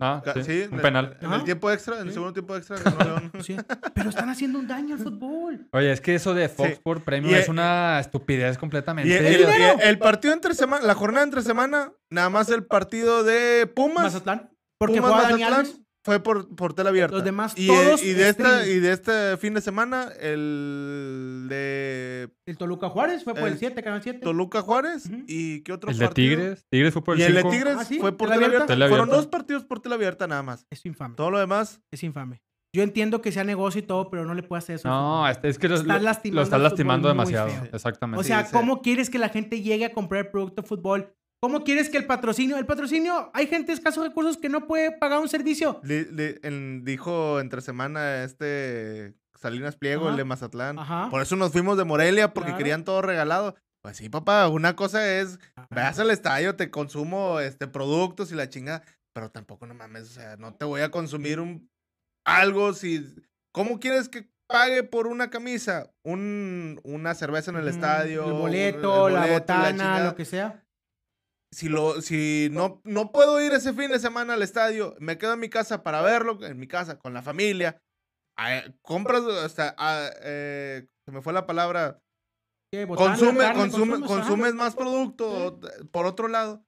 ah, sí, un penal. En, el tiempo extra, en el segundo tiempo extra. [LAUGHS] Pero están haciendo un daño al fútbol. Oye, es que eso de Fox por premio es una estupidez completamente. Y el, partido entre semana, la jornada entre semana, nada más el partido de Pumas. Mazatlán. Porque Pumas, Mazatlán, fue por, por tela abierta. Los demás y, todos. Y de, esta, y de este fin de semana, el de. El Toluca Juárez fue por el, 7, canal 7. Toluca Juárez. ¿Y qué otro El de Tigres. Tigres fue por el Y el de Tigres ah, fue por tela abierta. Fueron dos partidos por tela abierta nada más. Es infame. Todo lo demás. Es infame. Yo entiendo que sea negocio y todo, pero no le puede hacer eso. No, este, es que lo, estás lastimando, lo estás lastimando demasiado. Exactamente. O sea, ¿cómo quieres que la gente llegue a comprar el producto de fútbol ¿Cómo quieres que el patrocinio? El patrocinio, hay gente de escasos recursos que no puede pagar un servicio. dijo entre semana este Salinas Pliego, el de Mazatlán. Por eso nos fuimos de Morelia, porque querían todo regalado. Pues sí, papá, una cosa es, veas al estadio, te consumo este, productos y la chinga, pero tampoco no mames, o sea, no te voy a consumir un algo si... ¿Cómo quieres que pague por una camisa? Un, una cerveza en el estadio. El boleto, la botana, lo que sea si, lo, si no, no puedo ir ese fin de semana al estadio, me quedo en mi casa para verlo, en mi casa, con la familia. compras, hasta, eh, se me fue la palabra. consume, consume, consumes más producto, por otro lado.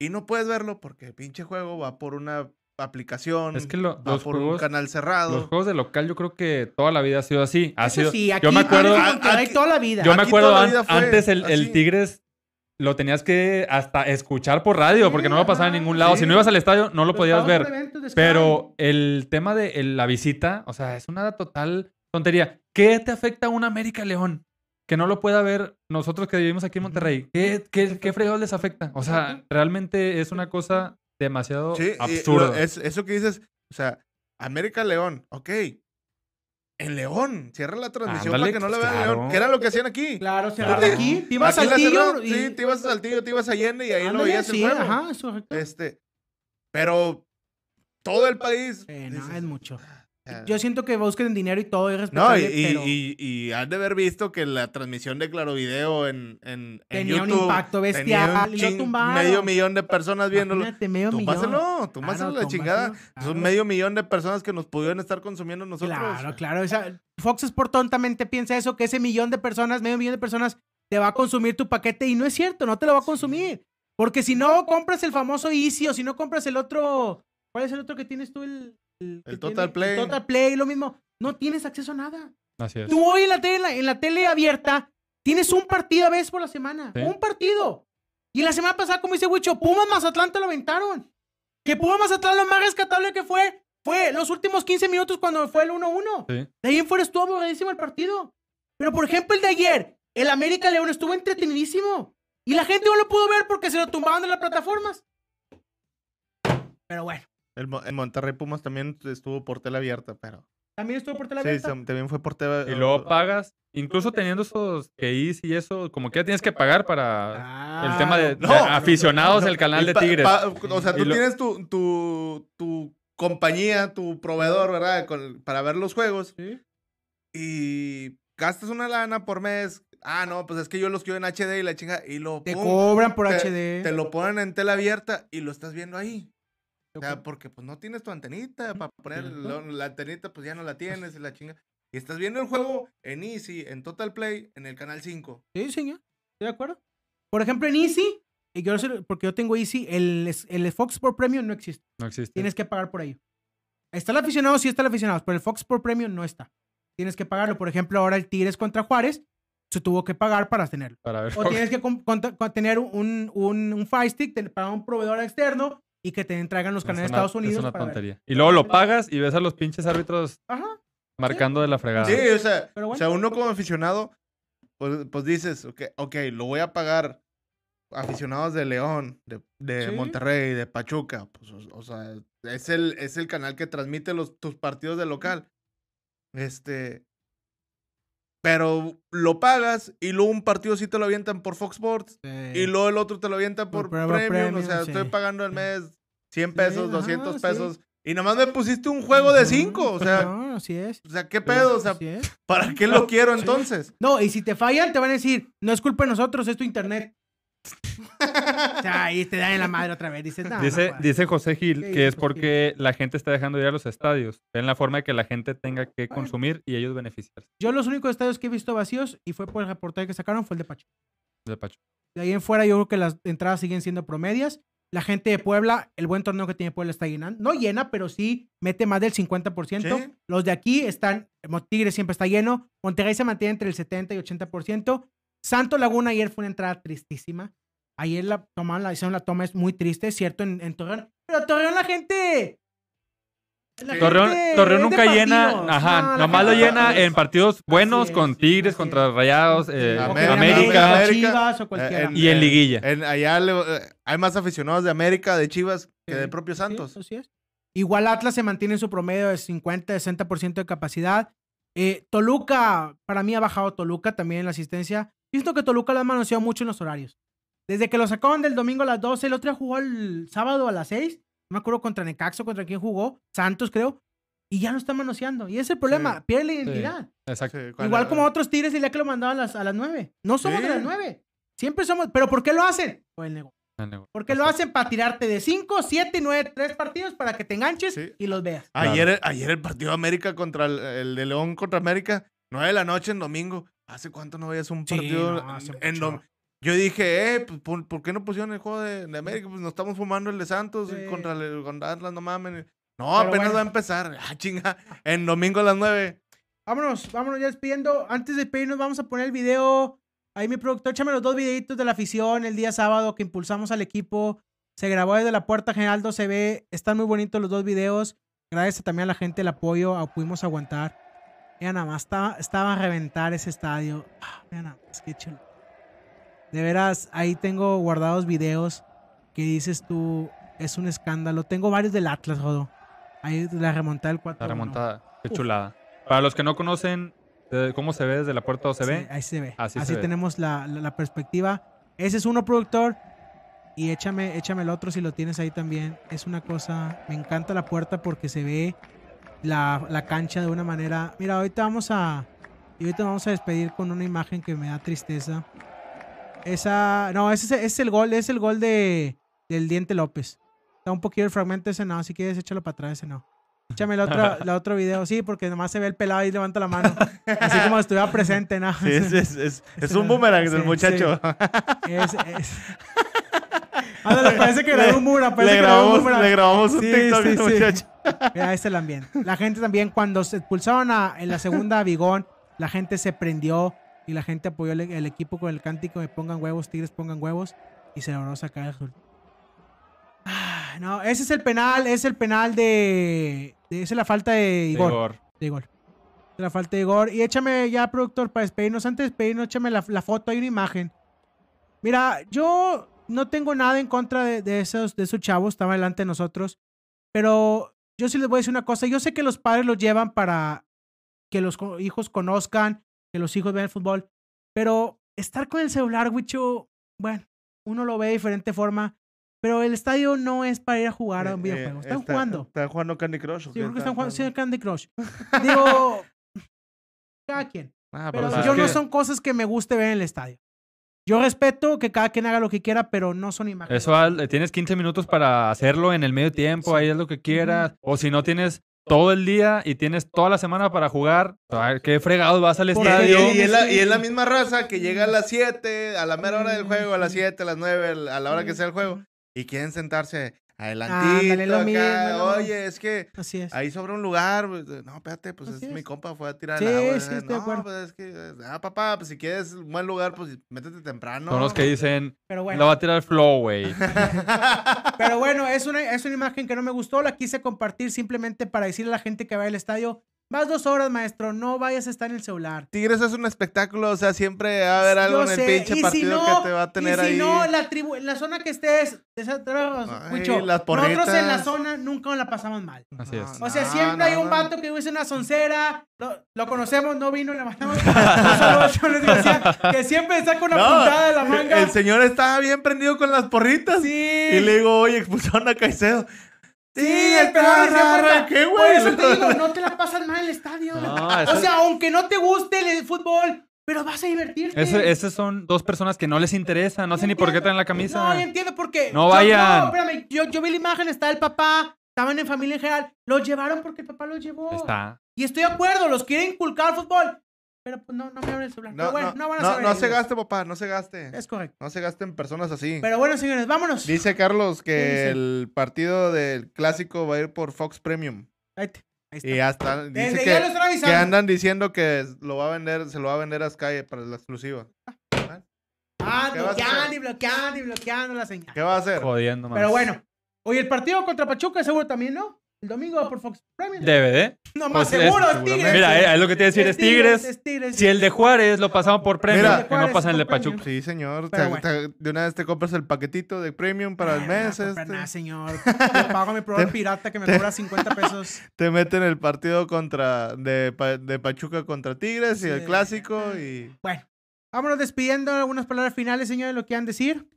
Y no puedes verlo porque el pinche juego va por una aplicación, es que lo, va los por juegos, un canal cerrado. Los juegos de local yo creo que toda la vida ha sido así. Ha Eso sido, sí, aquí yo me acuerdo, hay toda la vida. yo me Aquí acuerdo an- antes el, el. Tigres lo tenías que hasta escuchar por radio porque no lo pasaba en ningún lado. sí. Si no ibas al estadio no lo podías ver. Pero el tema de el- la visita, o sea, es una total tontería. ¿Qué te afecta a un América León? Que no lo pueda ver nosotros que vivimos aquí en Monterrey. ¿Qué, qué, qué fregados les afecta? O sea, realmente es una cosa demasiado Sí, absurda. es, eso que dices, o sea, América León, ok. En León, cierra la transmisión Ándale, para que no pues, le vean a claro. León. Que era lo que hacían aquí. Claro, se Claro. de aquí. Te ibas al la tío y... Sí, te ibas al Saltillo, te ibas a Allende y ahí lo Ándale, veías sí, el juego. ajá, es correcto. Este, pero todo el país. Eh, no, dices, es mucho. Ah, Yo siento que busquen dinero y todo es No, y, pero y, y han de haber visto que la transmisión de Claro Video en, en, en tenía un impacto bestial un lo medio millón de personas viéndolo. Imagínate, medio millón. Túmbaselo Claro, la chingada. Son medio millón de personas que nos pudieron estar consumiendo nosotros. Claro, claro. o sea, Fox Sport tontamente piensa eso, que ese millón de personas, medio millón de personas, te va a consumir tu paquete y no es cierto, no te lo va a consumir. Porque si no compras el famoso Easy o si no compras el otro, ¿cuál es el otro que tienes tú? El, El Total Play. Total Play, lo mismo. No tienes acceso a nada. Así es. Tú hoy en la tele, en la, en la tele abierta, tienes un partido a veces por la semana. Sí. Un partido. Y la semana pasada, como dice Wicho, Pumas Mazatlán te lo aventaron. Que Pumas Mazatlán lo más rescatable que fue, fue los últimos 15 minutos cuando fue el 1-1. Sí. De ahí en fuera estuvo aburridísimo el partido. Pero por ejemplo, el de ayer, el América León estuvo entretenidísimo. Y la gente no lo pudo ver porque se lo tumbaban de las plataformas. Pero bueno, El, el Monterrey Pumas también estuvo por tela abierta, pero. también estuvo por tele Sí, abierta. sam- también fue por tela Y luego pagas, incluso teniendo esos keys y eso, como que ya tienes que pagar para el tema de, de No, aficionados del canal de Y pa- Tigres. pa- o sea, tú lo- tienes tu, tu, tu compañía, tu proveedor, ¿verdad? Con- para ver los juegos. Sí. Y gastas una lana por mes. Ah, no, pues es que yo los quiero en HD y la chinga. Y lo Te pum, cobran por te, HD. te lo ponen en tela abierta y lo estás viendo ahí. O sea, porque pues no tienes tu antenita para poner Cierto. la antenita, pues ya no la tienes y la chinga. Y estás viendo el juego en Easy, en Total Play, en el canal 5. Sí, señor. Estoy de acuerdo. Por ejemplo, en Easy, y yo porque yo tengo Easy, el, el Fox Sport Premium no existe. No existe. Tienes que pagar por ello. Está el aficionado, sí está el aficionado, pero el Fox Sport Premium no está. Tienes que pagarlo. Por ejemplo, ahora el Tigres contra Juárez se tuvo que pagar para tenerlo. Para ver. O tienes que con- conta- con- tener un, un, un Fire Stick, te- pagar un proveedor externo y que te traigan los Es canales de Estados Unidos. Es una para ver. tontería. Y luego lo pagas y ves a los pinches árbitros Ajá. marcando de la fregada. Sí, o sea, Pero o bueno. sea, uno como aficionado, pues, pues dices, ok, ok, lo voy a pagar aficionados de León, de, de Sí. Monterrey, de Pachuca, pues, o, o sea, es el, es el canal que transmite los, tus partidos de local. Este, pero lo pagas y luego un partido sí te lo avientan por Fox Sports y luego el otro te lo avientan por, Premium, o sea, sí. estoy pagando al mes 100 pesos, ajá, 200 sí. pesos y nomás me pusiste un juego de 5, o sea, No, así es. o sea, ¿qué pedo? O sea, Así es. [LAUGHS] ¿para qué lo quiero Sí. entonces? No, y si te fallan, te van a decir, no es culpa de nosotros, es tu internet. [LAUGHS] o sea, ahí te dan en la madre otra vez. Dices, no, Dice, no puedes". dice José Gil ¿Qué que es porque la gente está dejando de ir a los estadios. Ven la forma de que la gente tenga que consumir y ellos beneficiarse. Yo los únicos estadios que he visto vacíos, y fue por el reportaje que sacaron, fue el de Pacho. De Pacho. De ahí en fuera, yo creo que las entradas siguen siendo promedias. La gente de Puebla, el buen torneo que tiene Puebla está llenando. No llena, pero sí mete más del 50%. Sí. Los de aquí están, Tigres siempre está lleno. Monterrey se mantiene entre el 70 y 80%. Santo Laguna ayer fue una entrada tristísima. Ayer la tomaron, la hicieron la toma, es muy triste, es cierto, en, en Torreón. Pero Torreón la gente... Torreón, Torreón nunca llena, ajá, No, nomás lo llena en partidos buenos es, con Tigres, contra. Rayados, eh, América, con América, América. Chivas o cualquiera. En- Y en liguilla. en- allá le- eh, hay más aficionados de América, de Chivas, que de propio Sí, Santos. así es. Igual Atlas se mantiene en su promedio de 50-60% de capacidad. Eh, Toluca, para mí ha bajado Toluca también en la asistencia. Visto que Toluca lo ha manoseado mucho en los horarios. Desde que lo sacaban del domingo a las 12, el otro día jugó el sábado a las 6. No me acuerdo contra Necaxo, contra quién jugó. Santos, creo. Y ya lo está manoseando. Y ese es el problema. Sí. Pierde la identidad. Exacto. Sí, Igual como otros tigres el día que lo mandaban a las, a las 9. No somos de las 9. Siempre somos. ¿Pero por qué lo hacen? Por el negocio. Porque lo hacen para tirarte de 5, 7, 9, 3 partidos para que te enganches Sí. y los veas. Ayer, ayer el partido de América contra el, el de León contra América, 9 de la noche en domingo. ¿Hace cuánto no veías un Sí, partido no, en. Yo dije, eh, pues, ¿por, qué no pusieron el juego de, América? Pues nos estamos fumando el de Santos contra, el, contra Atlas, no mames. No, apenas va a empezar. Ah, chinga. En domingo a las 9. Vámonos, vámonos ya despidiendo. Antes de despedirnos, vamos a poner el video. Ahí mi productor, échame los dos videitos de la afición el día sábado que impulsamos al equipo. Se grabó desde la puerta General se ve. Están muy bonitos los dos videos. Gracias también a la gente el apoyo. Pudimos aguantar. Mira nada más, estaba, estaba a reventar ese estadio. Ah, mira nada más, qué chulo. De veras, ahí tengo guardados videos que dices tú, es un escándalo. Tengo varios del Atlas, Jodo. Ahí la remontada del 4 La remontada, qué chulada. Para los que no conocen cómo se ve desde la puerta o se ve. ahí se ve. Así, tenemos la, la, perspectiva. Ese es uno productor. Y échame, échame el otro si lo tienes ahí también. Es una cosa. Me encanta la puerta porque se ve la, la cancha de una manera. Mira, ahorita vamos a. Y ahorita vamos a despedir con una imagen que me da tristeza. Esa. No, ese es el gol, es el gol de, del Diente López. Está un poquito el fragmento ese no. Si quieres, échalo para atrás ese no. Échame el otro, [LAUGHS] el otro video, sí, porque nomás se ve el pelado y levanta la mano. [LAUGHS] Así como estuviera presente, ¿no? Sí, es, es, es, [LAUGHS] es un boomerang del muchacho. Es, es. Ándale, parece que grabó un boomerang. Le grabamos, un le grabamos un TikTok sí, muchacho. Mira, este es el ambiente. La gente también, cuando se expulsaron a, en la segunda a Bigón, la gente se prendió y la gente apoyó el, equipo con el cántico de pongan huevos, tigres pongan huevos y se logró sacar el ah, no, ese es el penal, es el penal de, esa es la falta de Igor. De Igor. De la falta de Igor. Y échame ya, productor, para despedirnos. Antes de despedirnos, échame la, foto, hay una imagen. Mira, yo no tengo nada en contra de, esos, de esos chavos, estaban delante de nosotros. Pero yo sí les voy a decir una cosa. Yo sé que los padres los llevan para que los hijos conozcan que los hijos vean el fútbol. Pero estar con el celular, Wicho, bueno, uno lo ve de diferente forma. Pero el estadio no es para ir a jugar a un eh, videojuego. Están jugando. Están jugando Candy Crush. Sí, creo que están jugando, Candy Crush. [LAUGHS] Digo, cada quien. Ah, pero yo no son cosas que me guste ver en el estadio. Yo respeto que cada quien haga lo que quiera, pero no son imágenes. Eso, tienes 15 minutos para hacerlo en el medio tiempo, ahí es lo que quieras. O si no tienes todo el día y tienes toda la semana para jugar, qué fregados vas al estadio. Y, es la, misma raza que llega a las 7, a la mera hora del juego, a las 7, a las nueve, a la hora que sea el juego, y quieren sentarse adelantito acá. Oye, es que ahí sobre un lugar. Pues, no, espérate, pues es, mi compa, fue a tirar el agua. Sí, estoy no, pues es que, ah, papá, pues si quieres un buen lugar, pues métete temprano. Son los que dicen, Pero bueno. lo va a tirar el flow, güey. [LAUGHS] [LAUGHS] Pero bueno, es una, es una imagen que no me gustó, la quise compartir simplemente para decirle a la gente que va al estadio, Vas dos horas, maestro, no vayas a estar en el celular. Tigres es un espectáculo, o sea, siempre va a haber algo en el pinche partido que te va a tener y si ahí. no, la, tribu la zona que estés, mucho. Nosotros en la zona nunca la pasamos mal. Así es. O sea, siempre hay un vato que hubiese una soncera, lo, conocemos, no vino, le mandamos. [LAUGHS] que siempre saca una puntada de la manga. El señor estaba bien prendido con las porritas. Sí. Y le digo, oye, expulsaron a Caicedo. Sí, el perro ¿Qué, güey? Por eso te digo, [LAUGHS] no te la pasas mal en el estadio. O sea, aunque no te guste el fútbol, pero vas a divertirte. esas son dos personas que no les interesa. No, sé ni por qué traen la camisa. No, entiendo por qué. No vayan. No, espérame. Yo, yo vi la imagen, está el papá, estaban en familia en general. Los llevaron porque el papá los llevó. Está. Y estoy de acuerdo, los quieren inculcar al fútbol. Pero pues no, no me abren el celular. No, bueno, no, van a no, no se gaste, papá, no se gaste. Es correcto. No se gasten personas así. Pero bueno, señores, vámonos. Dice Carlos que el partido del clásico va a ir por Fox Premium. Ahí, está. Y hasta dice que, que, andan diciendo que lo va a vender, se lo va a vender a Sky para la exclusiva. Ah, bloqueando y bloqueando y bloqueando la señal. ¿Qué va a hacer? Jodiendo Pero bueno, hoy el partido contra Pachuca seguro también, ¿no? El domingo por Fox Premium. DVD. No más pues seguro, es, Tigres. Mira, eh, es lo que te iba a decir, es Tigres. Si el de Juárez lo pasamos por Premium, que no pasa en el de Pachuca. Sí, señor. de una vez te compras el paquetito de Premium para el mes. No, este. nada, señor. [LAUGHS] Yo pago mi prueba pirata que me cobra 50 pesos. [LAUGHS] Te meten el partido contra de, de Pachuca contra Tigres y el clásico y... Bueno, vámonos despidiendo. Algunas palabras finales, señores, lo que han decir.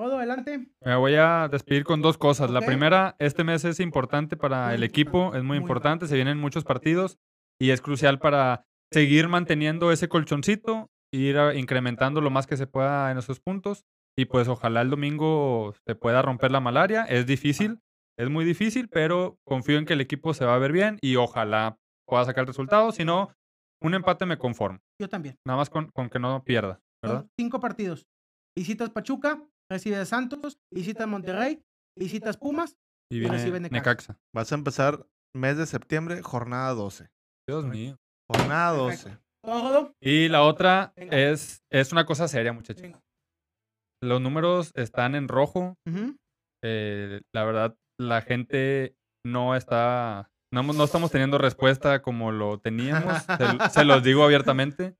Todo adelante. Me voy a despedir con dos cosas. La primera, este mes es importante para el equipo, es muy, importante, se vienen muchos partidos y es crucial para seguir manteniendo ese colchoncito, ir incrementando lo más que se pueda en esos puntos y pues ojalá el domingo se pueda romper la malaria. Es difícil, es muy difícil, pero confío en que el equipo se va a ver bien y ojalá pueda sacar resultados. Si no, un empate me conformo. Yo también. Nada más con, con que no pierda, ¿verdad? Cinco partidos. visitas Pachuca, recibes Santos, visitas Monterrey, visitas Pumas y, viene Necaxa. Vas a empezar mes de septiembre, jornada 12. Dios mío. Jornada 12. Y la otra es, es una cosa seria, muchachos. Los números están en rojo. Eh, la verdad, la gente no está, no, no, estamos teniendo respuesta como lo teníamos. se, los digo abiertamente.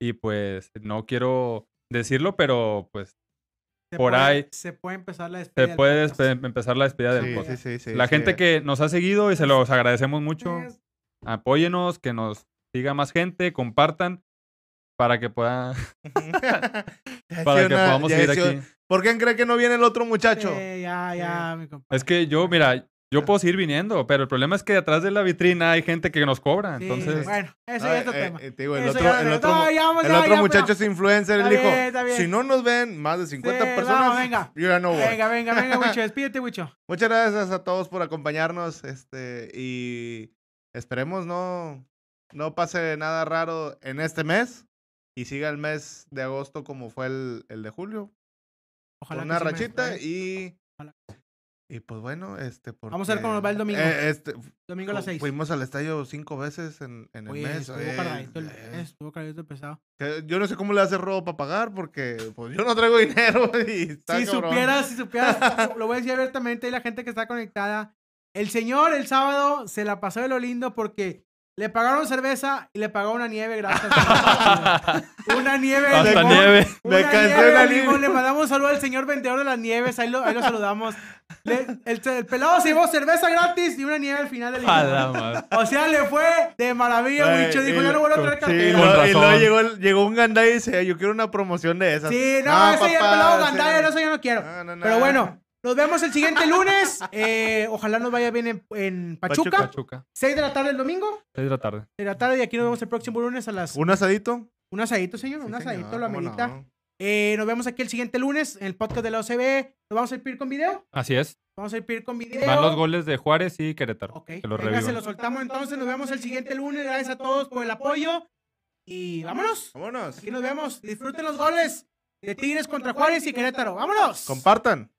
Y pues no quiero decirlo, pero pues por ahí. Se puede empezar la despedida. Se puede empezar la despedida del podcast. la gente que nos ha seguido y se los agradecemos mucho. Apóyenos, que nos siga más gente, compartan para que pueda [LAUGHS] [LAUGHS] para que podamos seguir aquí. ¿Por qué cree que no viene el otro muchacho? ya, ya, mi Es que yo, mira, yo puedo seguir viniendo, pero el problema es que detrás de la vitrina hay gente que nos cobra. entonces. Bueno, ese es otro eh, tema. Eh, el otro, muchacho es influencer. Él dijo: Si no nos ven más de 50 personas, venga. yo ya no voy. Venga, venga, venga, [LAUGHS] Wicho. Despídete, Wicho. Muchas gracias a todos por acompañarnos. Este, y esperemos no, no pase nada raro en este mes y siga el mes de agosto como fue el, el de julio. Ojalá. una rachita y. Y pues bueno, este. Vamos a ver cómo nos va el domingo. Eh, este, domingo a las seis. Fuimos al estadio cinco veces en, en el mes. Estuvo eh, cargadito, el, eh. estuvo cargadito pesado. Yo no sé cómo le hace robo para pagar porque pues yo no traigo [LAUGHS] dinero. Y está si supieras, si supieras, lo voy a decir [LAUGHS] abiertamente y la gente que está conectada. El señor el sábado se la pasó de lo lindo porque le pagaron cerveza y le pagó una nieve gracias. [LAUGHS] una nieve. Hasta nieve. Me cansé una nieve. Le mandamos un saludo al señor vendedor de las nieves. Ahí lo, ahí lo saludamos. el, pelado se llevó cerveza gratis y una nieve al final del día. O sea, le fue de maravilla, Wicho. Dijo, yo no vuelvo a traer cartera. y luego llegó, llegó un gandaya y dice, yo quiero una promoción de esas. Sí, no, ese el pelado gandaya, no, eso yo no quiero. Pero bueno, nos vemos el siguiente lunes. Eh, ojalá nos vaya bien en, Pachuca. Pachuca. 6 de la tarde el domingo. 6 de la tarde. 6 de la tarde y aquí nos vemos el próximo lunes a las... ¿Un asadito? Un asadito, señor. un asadito, lo amerita. Eh, nos vemos aquí el siguiente lunes en el podcast de la OCB. ¿Nos vamos a ir con video? Así es. Vamos a ir con video. Van los goles de Juárez y Querétaro. Ok. Que los Venga, se los soltamos entonces. Nos vemos el siguiente lunes. Gracias a todos por el apoyo. Y vámonos. Vámonos. Aquí nos vemos. Disfruten los goles de Tigres contra Juárez y Querétaro. Vámonos. Compartan.